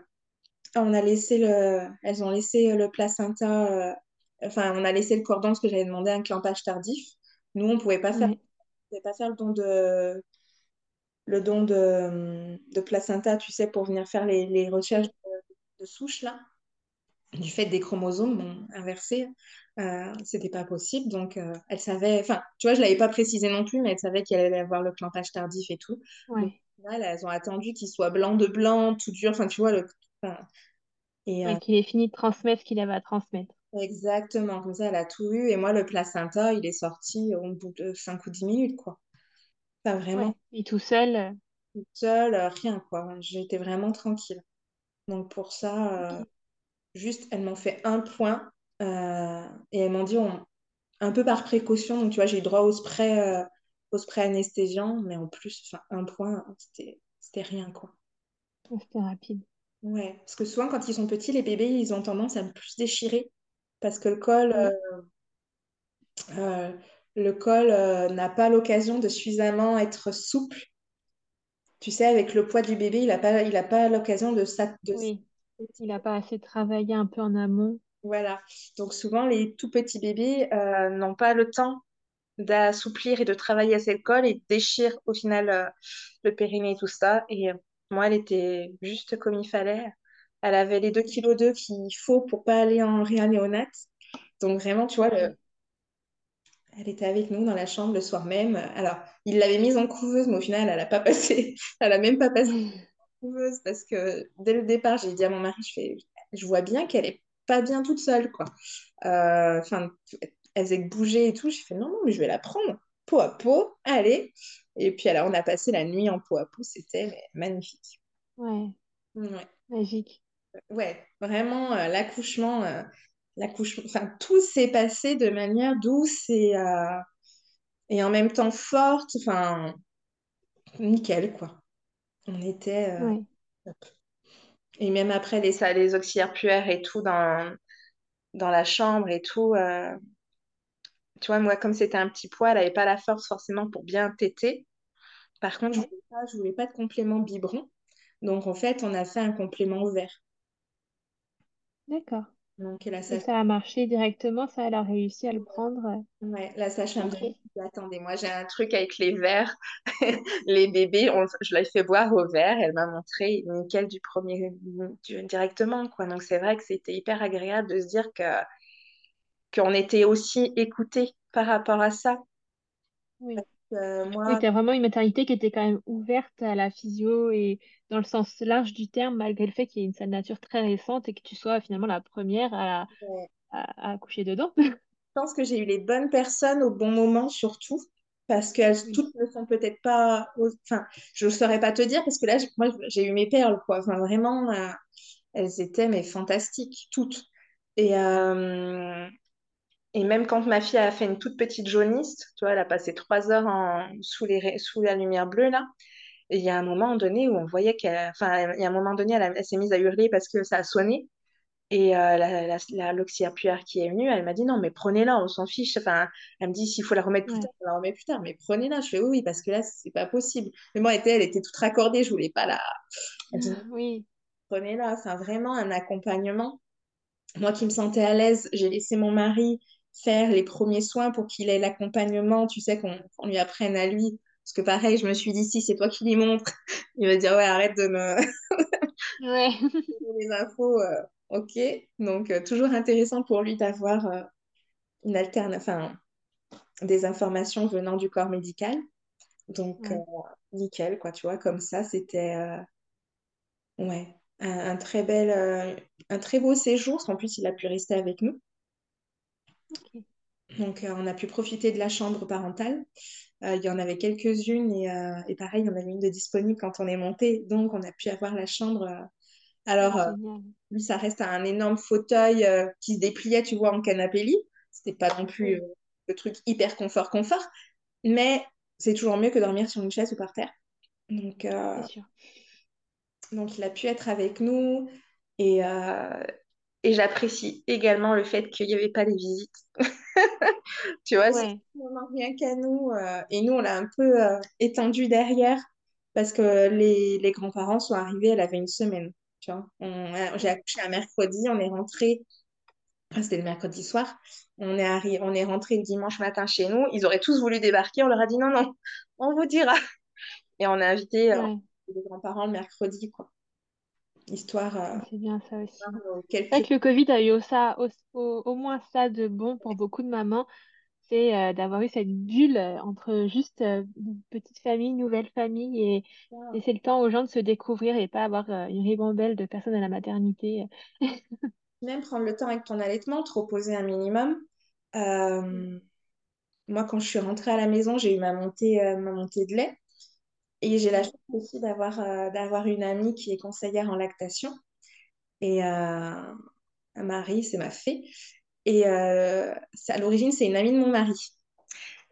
on a laissé le, elles ont laissé le placenta, enfin, on a laissé le cordon parce que j'avais demandé un clampage tardif. Nous, on pouvait pas faire, on pouvait pas faire le don de, le don de, de placenta, tu sais, pour venir faire les, les recherches de, de souches, là du fait des chromosomes inversés, euh, c'était pas possible. Donc, euh, elle savait, enfin, tu vois, je l'avais pas précisé non plus, mais elle savait qu'elle allait avoir le clampage tardif et tout. Ouais. elles ont attendu qu'il soit blanc de blanc, tout dur, enfin, tu vois, le. et euh, qu'il ait fini de transmettre ce qu'il avait à transmettre. Exactement, comme ça, elle a tout eu. Et moi, le placenta, il est sorti au bout de 5 ou 10 minutes, quoi. Pas vraiment. Et tout seul euh, Tout seul, rien, quoi. J'étais vraiment tranquille. Donc, pour ça. Juste, elles m'ont fait un point euh, et elles m'ont dit un peu par précaution. Donc, tu vois, j'ai eu droit au spray, euh, au spray anesthésiant, mais en plus, enfin, un point, c'était, rien, quoi. C'était rapide. Ouais, parce que souvent, quand ils sont petits, les bébés, ils ont tendance à plus déchirer parce que le col, euh, le col n'a pas l'occasion de suffisamment être souple. Tu sais, avec le poids du bébé, il n'a pas, il a pas l'occasion de, de, oui. Il n'a pas assez travaillé un peu en amont. Voilà. Donc souvent, les tout petits bébés euh, n'ont pas le temps d'assouplir et de travailler assez le col et déchirent au final euh, le périnée et tout ça. Et euh, moi, elle était juste comme il fallait. Elle avait les 2 kg 2 qu'il faut pour pas aller en réanéonate. Donc vraiment, tu vois, elle était avec nous dans la chambre le soir même. Alors, il l'avait mise en couveuse, mais au final, elle n'a pas passé. Elle a même pas passé parce que dès le départ, j'ai dit à mon mari, je, fais, je vois bien qu'elle est pas bien toute seule, quoi. Euh, enfin, elle faisait que bouger et tout. J'ai fait, non, non, mais je vais la prendre peau à peau, allez. Et puis, alors, on a passé la nuit en peau à peau, c'était magnifique. Ouais. Magique. Ouais, vraiment, euh, l'accouchement, euh, l'accouchement, enfin, tout s'est passé de manière douce et, et en même temps forte, enfin, nickel, quoi. On était. Euh, et même après, les, les auxiliaires puères et tout dans, dans la chambre et tout. Euh, tu vois, moi, comme c'était un petit poids, elle n'avait pas la force forcément pour bien téter. Par contre, je ne voulais, pas, voulais pas de complément biberon. Donc, en fait, on a fait un complément ouvert. D'accord. Donc, la ça a marché directement, ça, elle a réussi à le prendre. Ouais, la sage-femme attendez, moi j'ai un truc avec les verres, les bébés, je l'ai fait boire au verre, elle m'a montré nickel du premier, directement, quoi. Donc c'est vrai que c'était hyper agréable de se dire que qu'on était aussi écouté par rapport à ça. Oui. Moi... Oui, tu as vraiment une maternité qui était quand même ouverte à la physio et dans le sens large du terme, malgré le fait qu'il y ait une salle nature très récente et que tu sois finalement la première à, à, accoucher dedans. Je pense que j'ai eu les bonnes personnes au bon moment surtout, parce qu'elles toutes ne sont peut-être pas... Enfin, je ne saurais pas te dire, parce que là, moi, j'ai eu mes perles, quoi. Enfin, vraiment, euh, elles étaient mais fantastiques, toutes. Et, euh, et même quand ma fille a fait une toute petite jaunisse, tu vois, elle a passé trois heures en, sous, les, sous la lumière bleue, là. Et il y a un moment donné où on voyait qu'elle. Enfin, il y a un moment donné, elle, s'est mise à hurler parce que ça a sonné. Et euh, la, la, l'auxiliaire qui est venue, elle m'a dit non, mais prenez-la, on s'en fiche. Enfin, elle me dit s'il faut la remettre plus tard, on la remet plus tard, mais prenez-la. Je fais oui, parce que là, c'est pas possible. Mais moi, elle était, elle était toute raccordée, je voulais pas la. Elle dit, oui. Prenez-la, c'est vraiment un accompagnement. Moi qui me sentais à l'aise, j'ai laissé mon mari faire les premiers soins pour qu'il ait l'accompagnement, tu sais, qu'on lui apprenne à lui. Parce que pareil, je me suis dit, si c'est toi qui lui montres, il va dire, ouais, arrête de me... ouais. les infos, euh, ok. Donc, euh, toujours intéressant pour lui d'avoir euh, une alterne... enfin, des informations venant du corps médical. Donc, nickel, quoi, tu vois, comme ça, c'était... ouais, un, très bel... un très beau séjour, parce qu'en plus, il a pu rester avec nous. Donc, euh, on a pu profiter de la chambre parentale. Euh, il y en avait quelques-unes et, euh, et, pareil, il y en avait une de disponible quand on est monté. Donc, on a pu avoir la chambre. Alors, lui, ça reste un énorme fauteuil qui se dépliait, tu vois, en canapé lit. C'était pas non plus le truc hyper confort, confort. Mais c'est toujours mieux que dormir sur une chaise ou par terre. Donc, donc il a pu être avec nous. Et, et j'apprécie également le fait qu'il n'y avait pas les visites. Tu vois, c'est Ouais, vraiment rien qu'à nous. euh, et nous, on l'a un peu euh, étendu derrière parce que les, les grands-parents sont arrivés, elle avait une semaine. Tu vois, On j'ai accouché un mercredi, on est rentré, enfin, c'était le mercredi soir, on est arri- on est rentré le dimanche matin chez nous. Ils auraient tous voulu débarquer, on leur a dit non, non, on vous dira. Et on a invité euh, les grands-parents le mercredi, quoi. Histoire, euh, C'est bien ça aussi. euh, C'est vrai quelques... que le Covid a eu au, ça, au, au- au moins ça de bon pour beaucoup de mamans, c'est euh, d'avoir eu cette bulle entre juste euh, une petite famille, nouvelle famille et laisser le temps aux gens de se découvrir et pas avoir euh, une ribambelle de personnes à la maternité. Même prendre le temps avec ton allaitement, te reposer un minimum. Moi, quand je suis rentrée à la maison, j'ai eu ma montée, ma montée de lait. Et j'ai la Ouais, chance aussi d'avoir euh, d'avoir une amie qui est conseillère en lactation. Et euh, Marie, c'est ma fée. Et euh, à l'origine, c'est une amie de mon mari.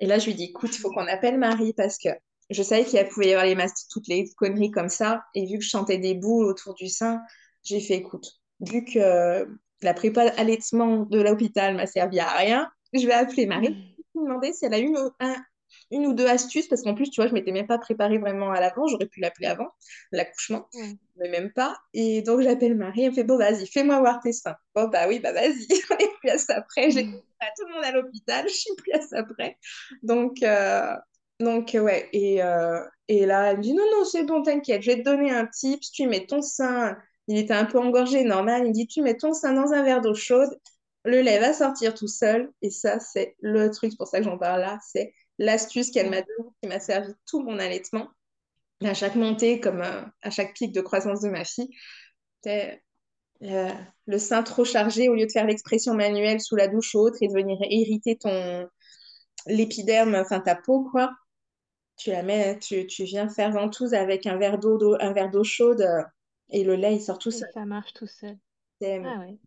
Et là, je lui dis, écoute, il faut qu'on appelle Marie parce que je savais qu'il pouvait y avoir les masques, toutes les conneries comme ça. Et vu que je chantais des boules autour du sein, j'ai fait, écoute, vu que la prépa allaitement de l'hôpital m'a servi à rien, je vais appeler Marie. Lui demander si elle a une, un- une ou deux astuces parce qu'en plus, tu vois, je m'étais même pas préparée vraiment à l'avant. J'aurais pu l'appeler avant l'accouchement, mais même pas. Et donc, j'appelle Marie. Elle me fait, bon, vas-y, fais-moi voir tes seins. Bon, bah oui, bah vas-y. On est plus à ça près. J'ai à tout le monde à l'hôpital. Je suis plus à ça près. Donc, euh, donc ouais. Et, euh, et là, elle me dit, non, non, c'est bon, t'inquiète, je vais te donner un tips. Tu mets ton sein, il était un peu engorgé, normal. Il me dit, tu mets ton sein dans un verre d'eau chaude, le lait va sortir tout seul. Et ça, c'est le truc, c'est pour ça que j'en parle là, c'est l'astuce qu'elle m'a donnée, qui m'a servi tout mon allaitement. À chaque montée, comme euh, à chaque pic de croissance de ma fille, c'était euh, le sein trop chargé, au lieu de faire l'expression manuelle sous la douche ou autre et de venir irriter ton l'épiderme, enfin ta peau, quoi tu la mets, tu, tu viens faire ventouse avec un verre d'eau, d'eau- un verre d'eau chaude euh, et le lait, il sort tout et seul. ça marche tout seul. Ah ouais.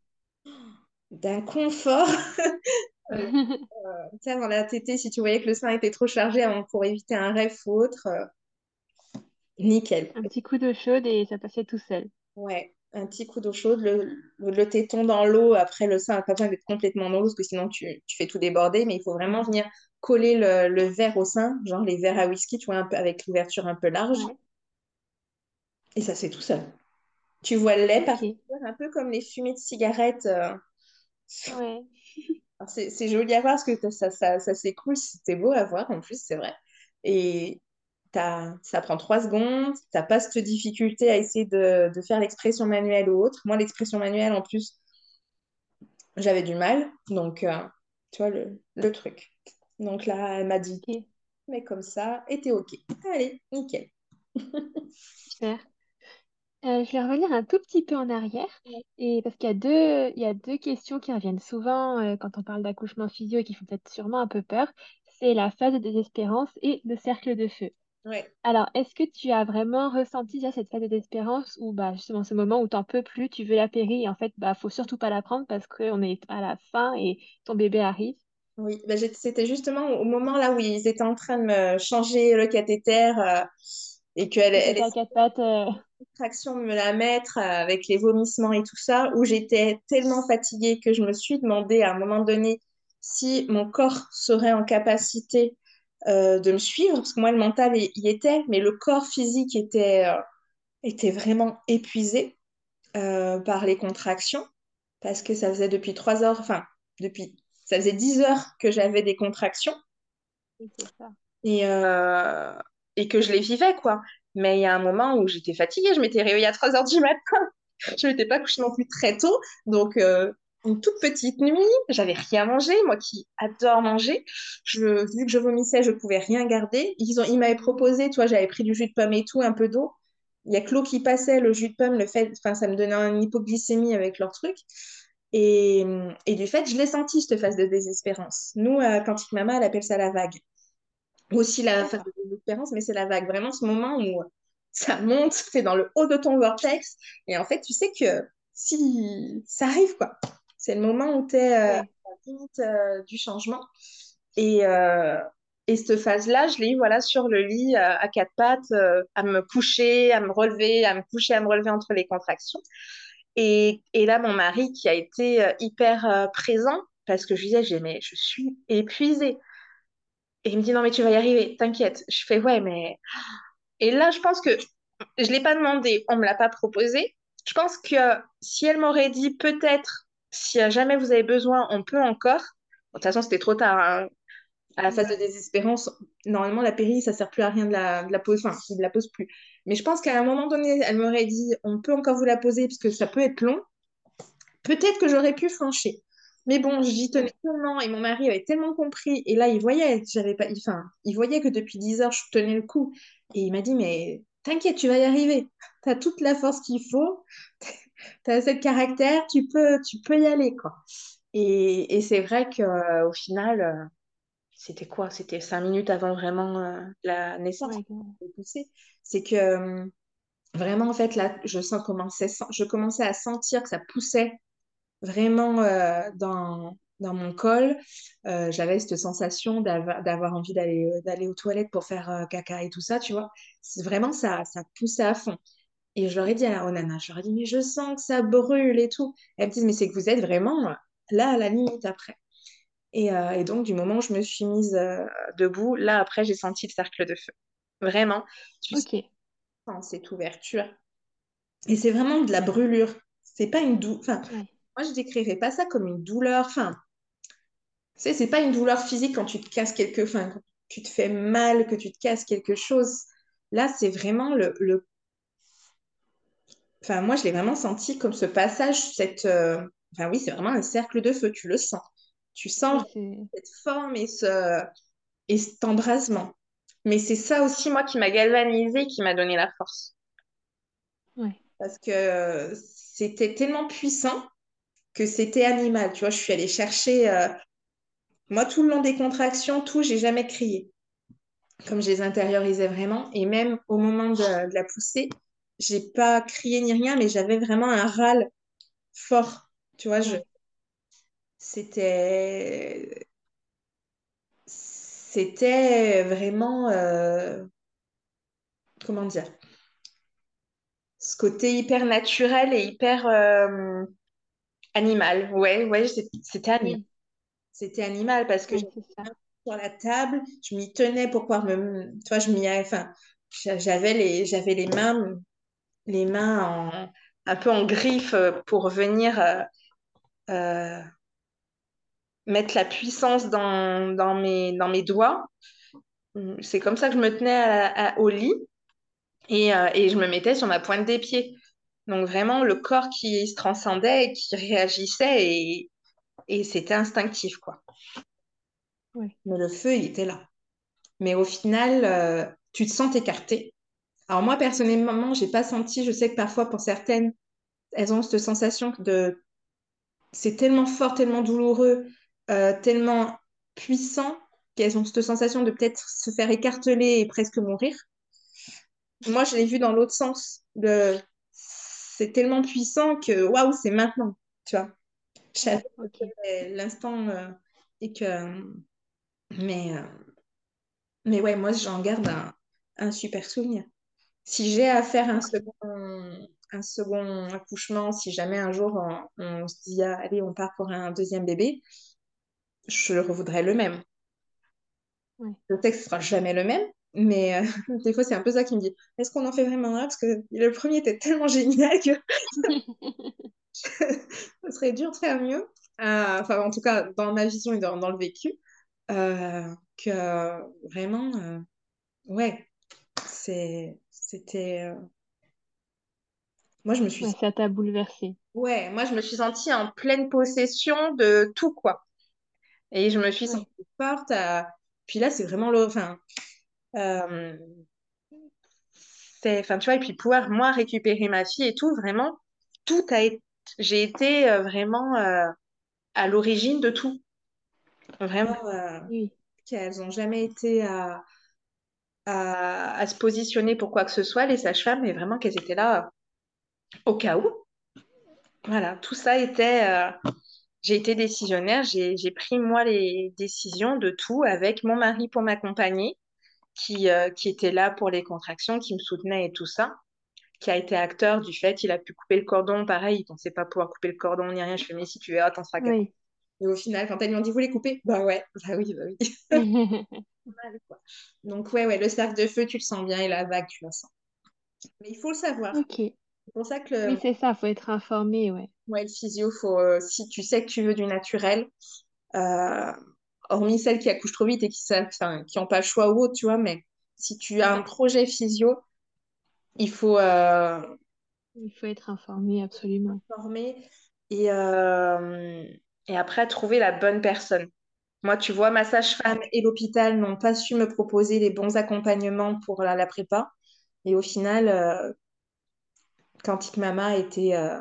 d'un confort. Euh, sais, avant la tétée, si tu voyais que le sein était trop chargé avant- pour éviter un rêve ou autre, euh, nickel. Un petit coup d'eau chaude et ça passait tout seul. Ouais, un petit coup d'eau chaude, le, le, le téton dans l'eau, après le sein n'a pas besoin d'être complètement dans l'eau parce que sinon tu, tu fais tout déborder, mais il faut vraiment venir coller le, le verre au sein, genre les verres à whisky, tu vois, un peu, avec l'ouverture un peu large, Ouais, et ça c'est tout seul. Tu vois le lait partir ok. un peu comme les fumées de cigarettes. euh. Ouais, C'est joli à voir parce que ça, ça, ça s'écoule, c'est beau à voir en plus, c'est vrai. Et ça prend trois secondes, t'as pas cette difficulté à essayer de, faire l'expression manuelle ou autre. Moi, l'expression manuelle, en plus, j'avais du mal. Donc, euh, tu vois, le, truc. Donc là, elle m'a dit, mais comme ça, et t'es OK. Allez, nickel. Euh, je vais revenir un tout petit peu en arrière et parce qu'il y a deux, il y a deux questions qui reviennent souvent euh, quand on parle d'accouchement physio et qui font peut-être sûrement un peu peur. C'est la phase de désespérance et le cercle de feu. Ouais. Alors, est-ce que tu as vraiment ressenti déjà cette phase de désespérance ou bah, justement ce moment où t'en peux plus, tu veux la péri et en fait, bah, faut surtout pas la prendre parce qu'on est à la fin et ton bébé arrive? Oui, ben, j'ai- c'était justement au moment là où ils étaient en train de me changer le cathéter euh, et qu'elle Le elle à quatre pattes, euh, traction de me la mettre euh, avec les vomissements et tout ça, où j'étais tellement fatiguée que je me suis demandé à un moment donné si mon corps serait en capacité euh, de me suivre, parce que moi, le mental y était, mais le corps physique était, euh, était vraiment épuisé par les contractions, parce que ça faisait depuis trois heures, enfin, depuis, ça faisait dix heures que j'avais des contractions oui, c'est ça. et, et que je les vivais, quoi. Mais il y a un moment où j'étais fatiguée, je m'étais réveillée à 3 heures du matin. Je m'étais pas couchée non plus très tôt. Donc, euh, une toute petite nuit, j'avais rien mangé. Moi qui adore manger, je, vu que je vomissais, je pouvais rien garder. Ils ont, ils m'avaient proposé, tu vois, j'avais pris du jus de pomme et tout, un peu d'eau. Il y a que l'eau qui passait, le jus de pomme, le fait, enfin, ça me donnait une hypoglycémie avec leur truc. Et, et du fait, je l'ai senti, cette phase de désespérance. Nous, euh, quand maman, elle appelle ça la vague aussi la phase de désespérance, mais c'est la vague. Vraiment ce moment où ça monte, c'est dans le haut de ton vortex. Et en fait, tu sais que si ça arrive, quoi. C'est le moment où tu es euh, à la limite euh, du changement. Et, euh, et cette phase-là, je l'ai eu voilà, sur le lit à quatre pattes, à me coucher, à me relever, à me coucher, à me relever entre les contractions. Et, et là, mon mari qui a été hyper présent, parce que je lui disais, mais je suis épuisée. Et il me dit, non, mais tu vas y arriver, t'inquiète. Je fais, ouais, mais. Et là, je pense que je ne l'ai pas demandé, on ne me l'a pas proposé. Je pense que si elle m'aurait dit, peut-être, si jamais vous avez besoin, on peut encore. de toute façon, c'était trop tard. Hein. À la phase de désespérance, normalement, la péri, ça ne sert plus à rien de la, de la poser. Enfin, il ne la pose plus. Mais je pense qu'à un moment donné, elle m'aurait dit, on peut encore vous la poser, parce que ça peut être long. Peut-être que j'aurais pu flancher. Mais bon, j'y tenais tellement et mon mari avait tellement compris. Et là, il voyait, j'avais pas, enfin, il voyait que depuis 10 heures, je tenais le coup. Et il m'a dit, mais t'inquiète, tu vas y arriver. Tu as toute la force qu'il faut. tu as assez de caractère, tu peux, tu peux y aller, quoi. Et, et c'est vrai qu'au euh, au final, euh, c'était quoi? C'était cinq minutes avant vraiment euh, la naissance. C'est que vraiment, en fait, là, je, sens, commençais, je commençais à sentir que ça poussait vraiment euh, dans, dans mon col. Euh, j'avais cette sensation d'avoir envie d'aller euh, d'aller aux toilettes pour faire caca et tout ça, tu vois. Vraiment, ça, ça poussait à fond. Et je leur ai dit à la Ronana, je leur ai dit, mais je sens que ça brûle et tout. elles me disent, mais c'est que vous êtes vraiment là à la limite après. Et, et donc, du moment où je me suis mise debout, là, après, j'ai senti le cercle de feu. Vraiment. Tu sens cette ouverture. Et c'est vraiment de la brûlure. C'est pas une douleur. Enfin, moi, je décrirais pas ça comme une douleur. Enfin, c'est pas une douleur physique quand tu te casses quelque, enfin, quand tu te fais mal, que tu te casses quelque chose. Là, c'est vraiment le, le... Enfin, moi, je l'ai vraiment senti comme ce passage, cette... Euh, enfin, oui, c'est vraiment un cercle de feu, tu le sens. Tu sens cette forme et, ce... et cet embrasement. Mais c'est ça aussi, moi, qui m'a galvanisée, qui m'a donné la force. Ouais. Parce que c'était tellement puissant que c'était animal. Tu vois, je suis allée chercher. Euh, moi, tout le long des contractions, tout, j'ai jamais crié. Comme je les intériorisais vraiment. Et même au moment de, la poussée, j'ai pas crié ni rien, mais j'avais vraiment un râle fort. Tu vois, je. C'était. C'était vraiment. Euh, comment dire ce côté hyper naturel et hyper euh, Animal, ouais, ouais, c'était animal. C'était animal parce que j'étais sur la table, je m'y tenais pour pouvoir me. Toi, je m'y. Enfin, j'avais les, j'avais les mains, les mains un peu en griffe pour venir euh, euh, mettre la puissance dans, dans, mes, dans mes doigts. C'est comme ça que je me tenais au lit et, euh, et je me mettais sur ma pointe des pieds. Donc vraiment le corps qui se transcendait, qui réagissait et, et c'était instinctif quoi. Mais le feu, il était là. Mais au final, euh, tu te sens écarté. Alors moi personnellement, j'ai pas senti. Je sais que parfois pour certaines, elles ont cette sensation de c'est tellement fort, tellement douloureux, euh, tellement puissant qu'elles ont cette sensation de peut-être se faire écarteler et presque mourir. Moi, je l'ai vu dans l'autre sens. De c'est tellement puissant que waouh, c'est maintenant, tu vois. l'instant euh, et que. Mais, euh, mais ouais, moi, j'en garde un, super souvenir. Si j'ai à faire un second, un second accouchement, si jamais un jour on, se dit, ah, allez, on part pour un deuxième bébé, je le revoudrais le même. Le texte sera jamais le même, mais euh, des fois, c'est un peu ça qui me dit est-ce qu'on en fait vraiment un? Parce que le premier était tellement génial que ça serait dur de faire mieux. Euh, enfin, en tout cas, dans ma vision et dans, dans le vécu, euh, que vraiment, ouais, c'était. Moi, je me suis. ça t'a bouleversée. Ouais, moi, je me suis sentie en pleine possession de tout, quoi. Et je me suis sentie forte. Puis là, c'est vraiment le. Enfin, euh, enfin, tu vois, et puis pouvoir, moi, récupérer ma fille et tout, vraiment, tout a été, j'ai été euh, vraiment euh, à l'origine de tout. Vraiment, qu'elles n'ont jamais été à, à, se positionner pour quoi que ce soit, les sages-femmes, mais vraiment qu'elles étaient là au cas où. Voilà, tout ça était. j'ai été décisionnaire, j'ai pris moi les décisions de tout avec mon mari pour m'accompagner qui, euh, qui était là pour les contractions, qui me soutenait et tout ça, qui a été acteur du fait, il a pu couper le cordon, pareil, il pensait pas pouvoir couper le cordon ni rien. Je fais, mais si tu veux, attends, ça oui. Et au final, quand elles lui ont dit, vous les coupez Bah ouais, bah oui, bah oui. Mal, quoi. Donc ouais, ouais, le cercle de feu, tu le sens bien et la vague, tu la sens. Mais il faut le savoir. Ok. C'est pour ça que le, Oui, c'est ça, faut être informé, ouais. ouais, le physio, faut, euh, si tu sais que tu veux du naturel, euh, hormis celles qui accouchent trop vite et qui savent, qui n'ont pas le choix ou autre, tu vois, mais si tu as un projet physio, il faut euh, Il faut être informé, absolument. former et, euh, et après trouver la bonne personne. Moi, tu vois, ma sage-femme et l'hôpital n'ont pas su me proposer les bons accompagnements pour la, la prépa. Et au final, euh, Quantique Mama a été, euh,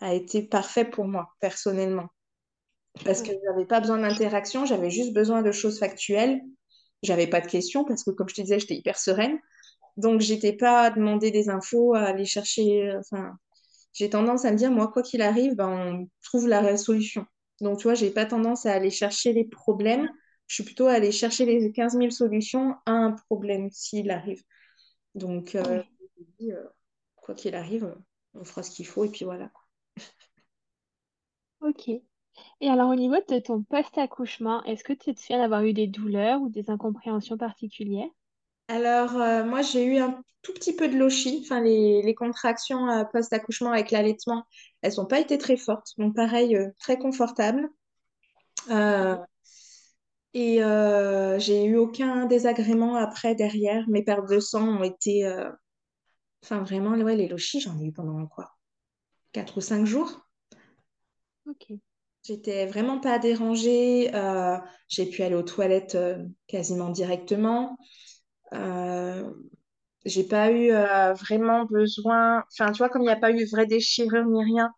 a été parfait pour moi, personnellement. Parce que Ouais. j'avais pas besoin d'interaction, j'avais juste besoin de choses factuelles. J'avais pas de questions parce que, comme je te disais, j'étais hyper sereine. Donc, j'étais pas à demander des infos, à aller chercher. euh, Enfin, j'ai tendance à me dire, moi, quoi qu'il arrive, ben, on trouve la solution. Donc, tu vois, j'ai pas tendance à aller chercher les problèmes. Je suis plutôt à aller chercher les 15 000 solutions à un problème s'il arrive. Donc, euh, je dis, euh, quoi qu'il arrive, on fera ce qu'il faut et puis voilà. Ok. Et alors, au niveau de ton post-accouchement, est-ce que tu te souviens d'avoir eu des douleurs ou des incompréhensions particulières? Alors, euh, moi, j'ai eu un tout petit peu de lochie. Enfin, les, les contractions euh, post-accouchement avec l'allaitement, elles n'ont pas été très fortes. Donc, pareil, euh, très confortable. Euh, et euh, j'ai eu aucun désagrément après, derrière. Mes pertes de sang ont été... euh, Enfin, vraiment, ouais, les lochies, j'en ai eu pendant quoi? Quatre ou cinq jours. Ok. J'étais vraiment pas dérangée. euh, j'ai pu aller aux toilettes euh, quasiment directement. Euh, j'ai pas eu vraiment besoin. Enfin, tu vois, comme il n'y a pas eu vraie déchirure ni rien,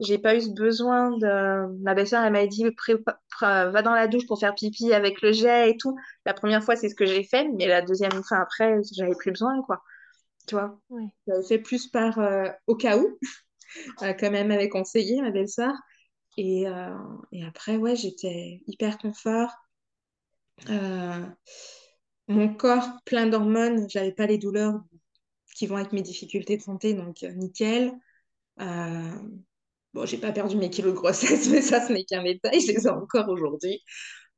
j'ai pas eu ce besoin de. Ma belle-sœur, elle m'a dit va dans la douche pour faire pipi avec le jet et tout. La première fois, c'est ce que j'ai fait, mais la deuxième fois après, j'avais plus besoin, quoi. Tu vois, Ouais. j'avais fait plus par au cas où, quand même, m'avait conseillé, ma belle-sœur. Et, euh, et après, ouais, j'étais hyper confort. Euh, mon corps plein d'hormones, j'avais pas les douleurs qui vont avec mes difficultés de santé, donc euh, nickel. Euh, bon, j'ai pas perdu mes kilos de grossesse, mais ça, ce n'est qu'un détail, je les ai encore aujourd'hui.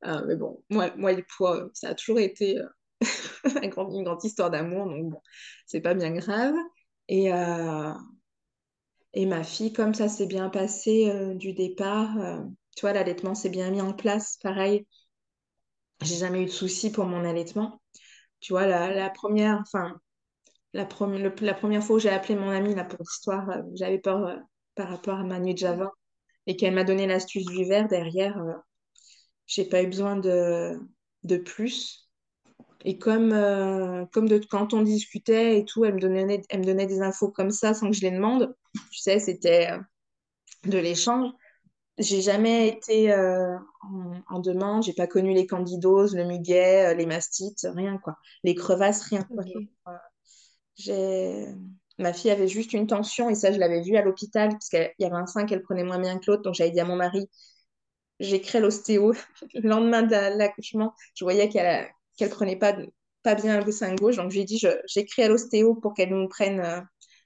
Mais bon, moi, moi, le poids, ça a toujours été une grande, histoire d'amour, donc bon, c'est pas bien grave. Et, et ma fille, comme ça s'est bien passé euh, du départ, euh, tu vois, l'allaitement s'est bien mis en place, pareil. J'ai jamais eu de soucis pour mon allaitement. Tu vois, la, la première, enfin, la, première fois où j'ai appelé mon amie là, pour l'histoire, euh, j'avais peur par rapport à ma nuit de Java et qu'elle m'a donné l'astuce du verre derrière, j'ai pas eu besoin de, de plus. Et comme, euh, comme de, quand on discutait et tout, elle me donnait, elle me donnait des infos comme ça sans que je les demande. Tu sais, c'était euh, de l'échange. J'ai jamais été euh, en, en demande, j'ai pas connu les candidoses, le muguet, les mastites, rien quoi. Les crevasses, rien quoi. J'ai... Ma fille avait juste une tension et ça, je l'avais vu à l'hôpital parce qu'il y avait un sein qu'elle prenait moins bien que l'autre. Donc, j'avais dit à mon mari, j'écris à l'ostéo. Le lendemain de la- l'accouchement, je voyais qu'elle qu'elle prenait pas, pas bien le sein gauche. Donc, je lui ai dit, j'écris à l'ostéo pour qu'elle nous prenne euh,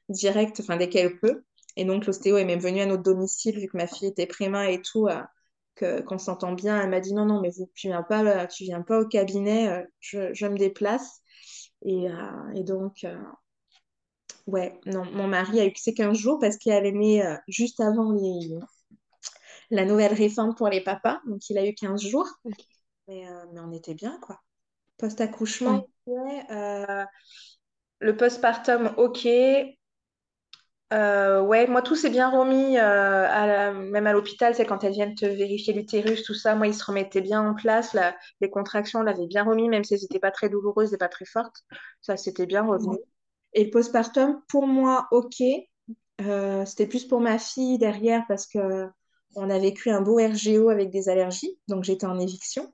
direct, enfin, dès qu'elle peut. Et donc, l'ostéo est même venue à notre domicile vu que ma fille était préma et tout, euh, qu'on s'entend bien. Elle m'a dit, non, non, mais vous, tu viens pas, euh, tu viens pas au cabinet, je, je me déplace. Et, et donc, Ouais, non, mon mari a eu que ses 15 jours parce qu'il avait né juste avant les- la nouvelle réforme pour les papas, donc il a eu 15 jours, euh, mais on était bien, quoi. Post-accouchement, Ouais. euh, le postpartum, ok. Euh, ouais, moi tout s'est bien remis, euh, à la- même à l'hôpital, c'est quand elles viennent te vérifier l'utérus, tout ça, moi ils se remettaient bien en place, la- les contractions, on l'avait bien remis, même si elles n'étaient pas très douloureuses et pas très fortes, ça s'était bien revenu. Et le postpartum, pour moi, ok. Euh, c'était plus pour ma fille derrière parce que on a vécu un beau RGO avec des allergies, donc j'étais en éviction.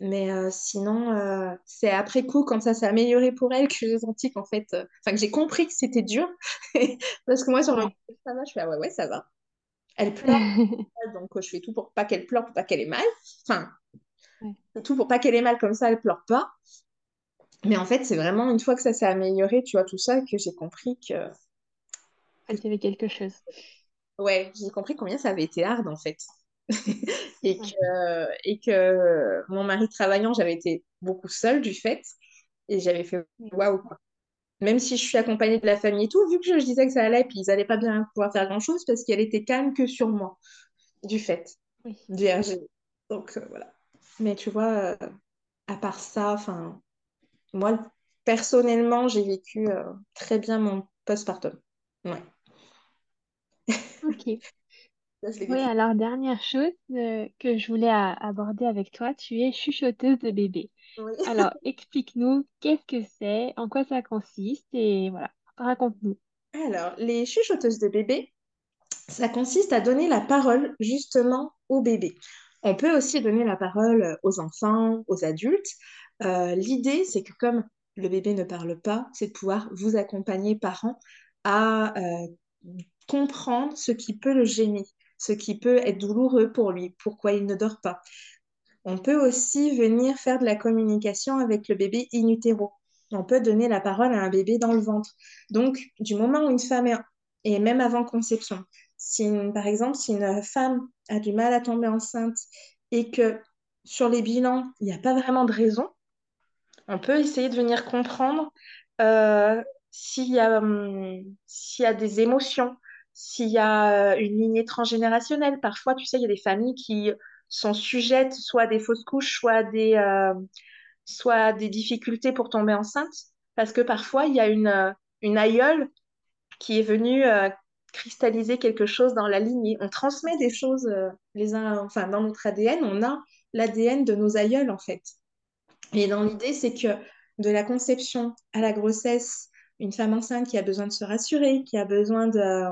Mais euh, sinon, euh, c'est après coup, quand ça s'est amélioré pour elle, que j'ai senti qu'en fait, euh, enfin que j'ai compris que c'était dur. Parce que moi, sur le ça va, je fais ah ouais, ouais, ça va. Elle pleure, donc je fais tout pour pas qu'elle pleure, pour pas qu'elle ait mal. Enfin, Ouais. tout pour pas qu'elle ait mal, comme ça, elle pleure pas. Mais en fait, c'est vraiment une fois que ça s'est amélioré, tu vois, tout ça, que j'ai compris que, y avait quelque chose. Ouais, j'ai compris combien ça avait été hard en fait. et, que, et que mon mari travaillant, j'avais été beaucoup seule du fait. Et j'avais fait waouh. Même si je suis accompagnée de la famille et tout, vu que je, disais que ça allait, puis ils n'allaient pas bien pouvoir faire grand-chose parce qu'elle était calme que sur moi, du fait du RG. Donc euh, voilà. Mais tu vois, euh, à part ça, enfin, moi, personnellement, j'ai vécu euh, très bien mon postpartum. Ouais. Ok. Oui, alors dernière chose que je voulais aborder avec toi, tu es chuchoteuse de bébé. Oui. Alors, explique-nous qu'est-ce que c'est, en quoi ça consiste et voilà, raconte-nous. Alors, les chuchoteuses de bébé, ça consiste à donner la parole justement au bébé. On peut aussi donner la parole aux enfants, aux adultes. Euh, l'idée, c'est que comme le bébé ne parle pas, c'est de pouvoir vous accompagner, parents, à euh, comprendre ce qui peut le gêner, ce qui peut être douloureux pour lui, pourquoi il ne dort pas. On peut aussi venir faire de la communication avec le bébé in utero. On peut donner la parole à un bébé dans le ventre. Donc, du moment où une femme est, et même avant conception, si par exemple, si une femme a du mal à tomber enceinte et que sur les bilans, il n'y a pas vraiment de raison, on peut essayer de venir comprendre euh, s'il y, hum, s'il y a des émotions, s'il y a euh, une lignée transgénérationnelle. Parfois, tu sais, il y a des familles qui sont sujettes soit à des fausses couches, soit à des, euh, soit des difficultés pour tomber enceinte, parce que parfois, il y a une, une aïeule qui est venue cristalliser quelque chose dans la lignée. On transmet des choses euh, les uns, enfin dans notre ADN, on a l'ADN de nos aïeuls en fait. Et dans l'idée, c'est que de la conception à la grossesse, une femme enceinte qui a besoin de se rassurer, qui a besoin de,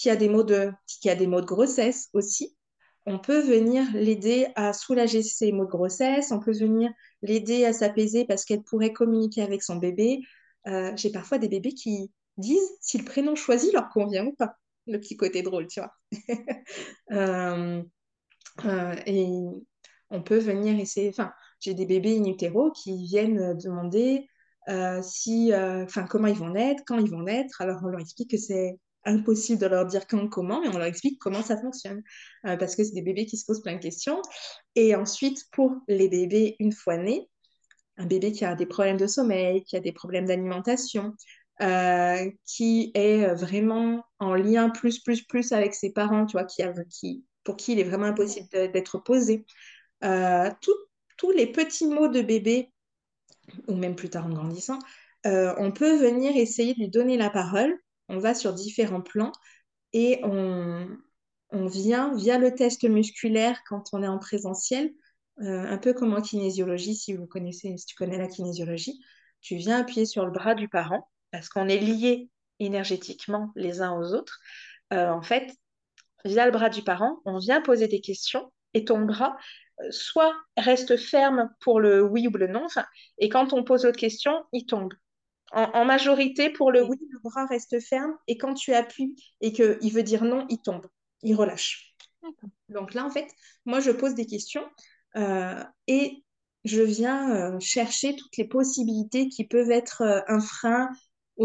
qui a des maux de, qui a des maux de grossesse aussi, on peut venir l'aider à soulager ses maux de grossesse, on peut venir l'aider à s'apaiser parce qu'elle pourrait communiquer avec son bébé. Euh, j'ai parfois des bébés qui, disent si le prénom choisi leur convient ou pas. Le petit côté drôle, tu vois. Euh, euh, et on peut venir essayer. Enfin, j'ai des bébés in utero qui viennent demander si, enfin, comment ils vont naître, quand ils vont naître. Alors, on leur explique que c'est impossible de leur dire quand, comment, mais on leur explique comment ça fonctionne. parce que c'est des bébés qui se posent plein de questions. Et ensuite, pour les bébés, une fois nés, un bébé qui a des problèmes de sommeil, qui a des problèmes d'alimentation, euh, qui est vraiment en lien plus, plus, plus avec ses parents, tu vois, qui, qui, pour qui il est vraiment impossible d'être posé. Euh, tous les petits mots de bébé, ou même plus tard en grandissant, euh, on peut venir essayer de lui donner la parole. On va sur différents plans et on, vient via le test musculaire quand on est en présentiel, un peu comme en kinésiologie, si vous connaissez, si tu connais la kinésiologie, tu viens appuyer sur le bras du parent parce qu'on est liés énergétiquement les uns aux autres, euh, en fait, via le bras du parent, on vient poser des questions et ton bras euh, soit reste ferme pour le oui ou le non, et quand on pose autre question, il tombe. En, majorité, pour le oui, le bras reste ferme et quand tu appuies et qu'il veut dire non, il tombe, il relâche. Donc là, en fait, moi, je pose des questions euh, et je viens chercher toutes les possibilités qui peuvent être un frein,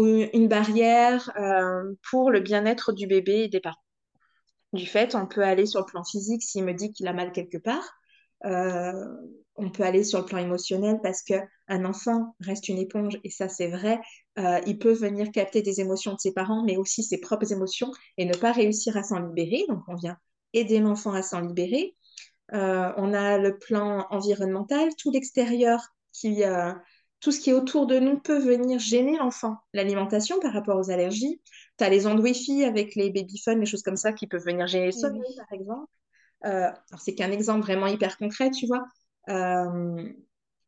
une barrière euh, pour le bien-être du bébé et des parents. Du fait, on peut aller sur le plan physique s'il me dit qu'il a mal quelque part. Euh, on peut aller sur le plan émotionnel parce qu'un enfant reste une éponge et ça c'est vrai. Euh, il peut venir capter des émotions de ses parents mais aussi ses propres émotions et ne pas réussir à s'en libérer. Donc on vient aider l'enfant à s'en libérer. on a le plan environnemental, tout l'extérieur qui, tout ce qui est autour de nous peut venir gêner l'enfant. L'alimentation par rapport aux allergies. Tu as les ondes Wi-Fi avec les babyphones, les choses comme ça qui peuvent venir gêner le sommeil, par exemple. Euh, c'est qu'un exemple vraiment hyper concret, tu vois. Euh,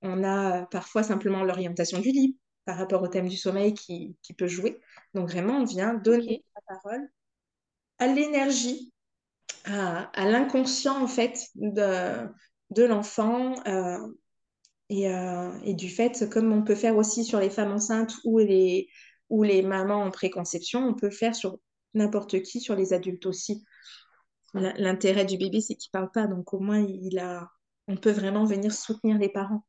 on a parfois simplement l'orientation du lit par rapport au thème du sommeil qui, peut jouer. Donc vraiment, on vient donner la parole à l'énergie, à, l'inconscient en fait de, de l'enfant. Euh, euh, et, du fait, comme on peut faire aussi sur les femmes enceintes ou les, ou les mamans en préconception, on peut faire sur n'importe qui, sur les adultes aussi. L'intérêt du bébé, c'est qu'il ne parle pas, donc au moins, il a, on peut vraiment venir soutenir les parents.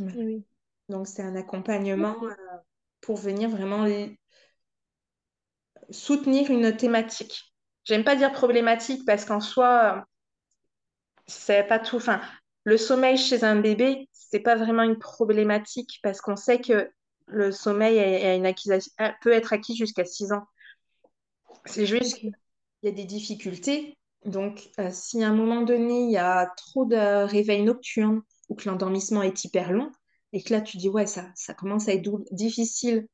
Oui. Donc, c'est un accompagnement euh, pour venir vraiment soutenir une thématique. J'aime pas dire problématique parce qu'en soi, c'est pas tout. Enfin, le sommeil chez un bébé, c'est pas vraiment une problématique parce qu'on sait que le sommeil une peut être acquis jusqu'à 6 ans. C'est juste qu'il y a des difficultés. Donc, euh, si à un moment donné, il y a trop de réveils nocturnes ou que l'endormissement est hyper long, et que là, tu dis, ouais, ça, ça commence à être difficile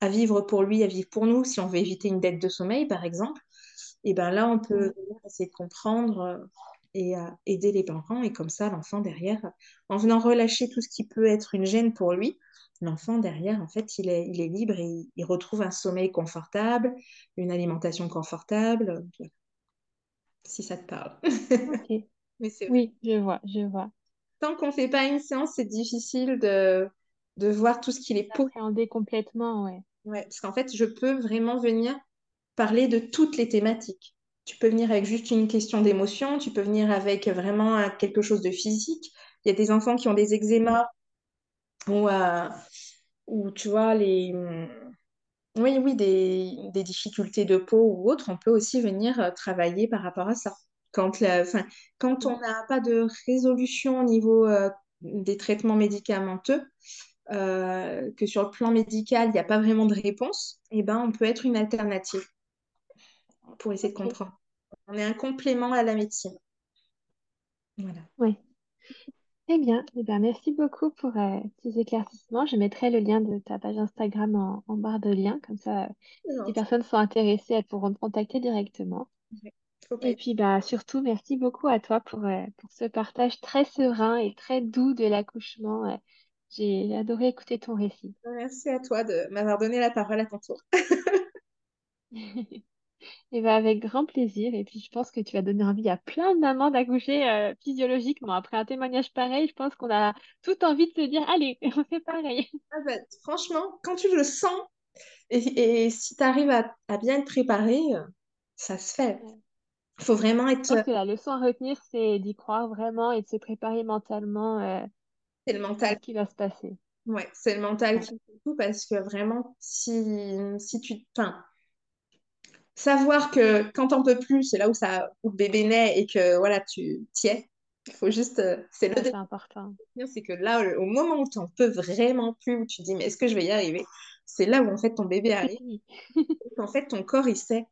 à vivre pour lui, à vivre pour nous, si on veut éviter une dette de sommeil, par exemple, et bien là, on peut essayer de comprendre euh, et aider les parents. Et comme ça, l'enfant derrière, en venant relâcher tout ce qui peut être une gêne pour lui, l'enfant derrière, en fait, il est, il est libre et il retrouve un sommeil confortable, une alimentation confortable. Si ça te parle. Mais oui, je vois, je vois. Tant qu'on ne fait pas une séance, c'est difficile de, de voir tout ce qu'il est pour. complètement, ouais. Ouais, parce qu'en fait, je peux vraiment venir parler de toutes les thématiques. Tu peux venir avec juste une question d'émotion, tu peux venir avec vraiment quelque chose de physique. Il y a des enfants qui ont des eczémas ou, euh, ou tu vois, les... Oui, oui, des, des, difficultés de peau ou autres, on peut aussi venir euh, travailler par rapport à ça. Quand, la, quand on n'a pas de résolution au niveau euh, des traitements médicamenteux, que sur le plan médical, il n'y a pas vraiment de réponse, eh ben, on peut être une alternative pour essayer de comprendre. On est un complément à la médecine. Voilà. Oui. Eh bien, eh bien, merci beaucoup pour euh, ces éclaircissements. Je mettrai le lien de ta page Instagram en, barre de lien, comme ça, si les personnes sont intéressées, elles pourront te contacter directement. Et puis, bah, surtout, merci beaucoup à toi pour, euh, pour ce partage très serein et très doux de l'accouchement. J'ai adoré écouter ton récit. Merci à toi de m'avoir donné la parole à ton tour. Et ben avec grand plaisir. Et puis je pense que tu vas donner envie à plein de mamans d'accoucher euh, physiologiquement. Après un témoignage pareil, je pense qu'on a tout envie de se dire, allez, on fait pareil. Ah bah, franchement, quand tu le sens, et, si tu arrives à, bien te préparer, euh, ça se fait. Il faut vraiment être... Je pense que la leçon à retenir, c'est d'y croire vraiment et de se préparer mentalement euh, c'est le mental. ce qui va se passer. Ouais, c'est le mental qui fait tout parce que vraiment, si, si tu... Enfin, savoir que quand on peut plus, c'est là où, ça, où le bébé naît et que voilà, tu tiens. Il faut juste. Euh, c'est le. important. C'est que là, au moment où tu n'en peux vraiment plus, où tu dis, mais est-ce que je vais y arriver? C'est là où en fait ton bébé arrive. en fait, ton corps, il sait.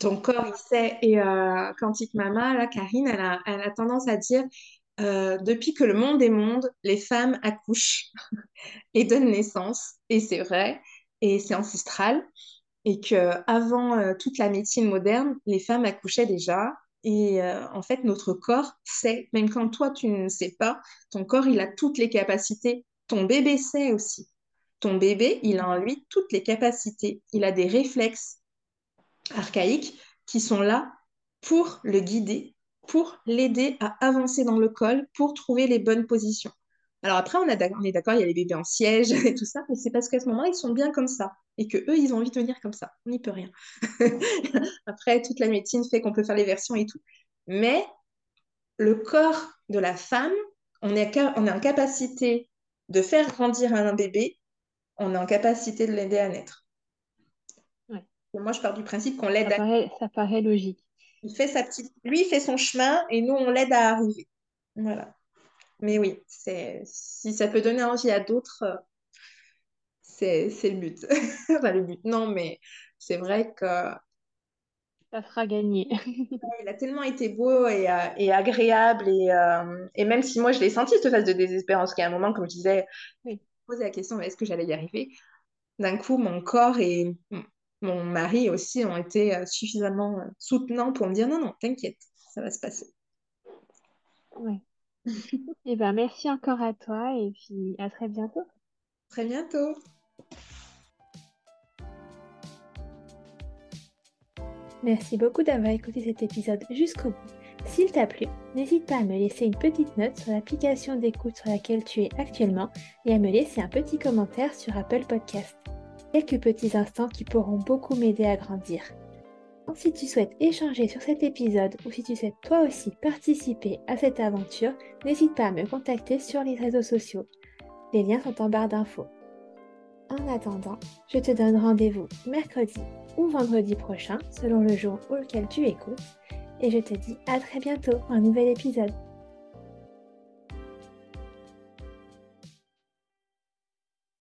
Ton corps, il sait. Et euh, Quantique Mama, là, Karine, elle a, elle a tendance à dire euh, depuis que le monde est monde, les femmes accouchent et donnent naissance. Et c'est vrai. Et c'est ancestral et que avant euh, toute la médecine moderne, les femmes accouchaient déjà. Et euh, en fait, notre corps sait, même quand toi tu ne sais pas, ton corps il a toutes les capacités. Ton bébé sait aussi. Ton bébé, il a en lui toutes les capacités. Il a des réflexes archaïques qui sont là pour le guider, pour l'aider à avancer dans le col, pour trouver les bonnes positions. Alors après, on, est d'accord, il y a les bébés en siège et tout ça, mais c'est parce qu'à ce moment-là, ils sont bien comme ça et que eux, ils ont envie de venir comme ça. On n'y peut rien. après, toute la médecine fait qu'on peut faire les versions et tout. Mais le corps de la femme, on est, on est en capacité de faire grandir un bébé, on est en capacité de l'aider à naître. Moi, je pars du principe qu'on l'aide à... Ça paraît logique. Il fait sa petite... Lui, il fait son chemin et nous, on l'aide à arriver. Voilà. Mais oui, si ça peut donner envie à d'autres, euh, c'est le but. enfin, le but, non, mais c'est vrai que. Ça fera gagner. il a tellement été beau et, euh, et agréable. Et, euh, et, même si moi, je l'ai senti, cette phase de désespérance, qu'à un moment, comme je disais, oui. poser la question est-ce que j'allais y arriver? D'un coup, mon corps et mon mari aussi ont été suffisamment soutenants pour me dire non, non, t'inquiète, ça va se passer. Oui. Eh ben, merci encore à toi et puis à très bientôt. Très bientôt. Merci beaucoup d'avoir écouté cet épisode jusqu'au bout. S'il t'a plu, n'hésite pas à me laisser une petite note sur l'application d'écoute sur laquelle tu es actuellement et à me laisser un petit commentaire sur Apple Podcast. Quelques petits instants qui pourront beaucoup m'aider à grandir. Si tu souhaites échanger sur cet épisode ou si tu souhaites toi aussi participer à cette aventure, n'hésite pas à me contacter sur les réseaux sociaux. Les liens sont en barre d'infos. En attendant, je te donne rendez-vous mercredi ou vendredi prochain, selon le jour auquel tu écoutes. et je te dis à très bientôt pour un nouvel épisode.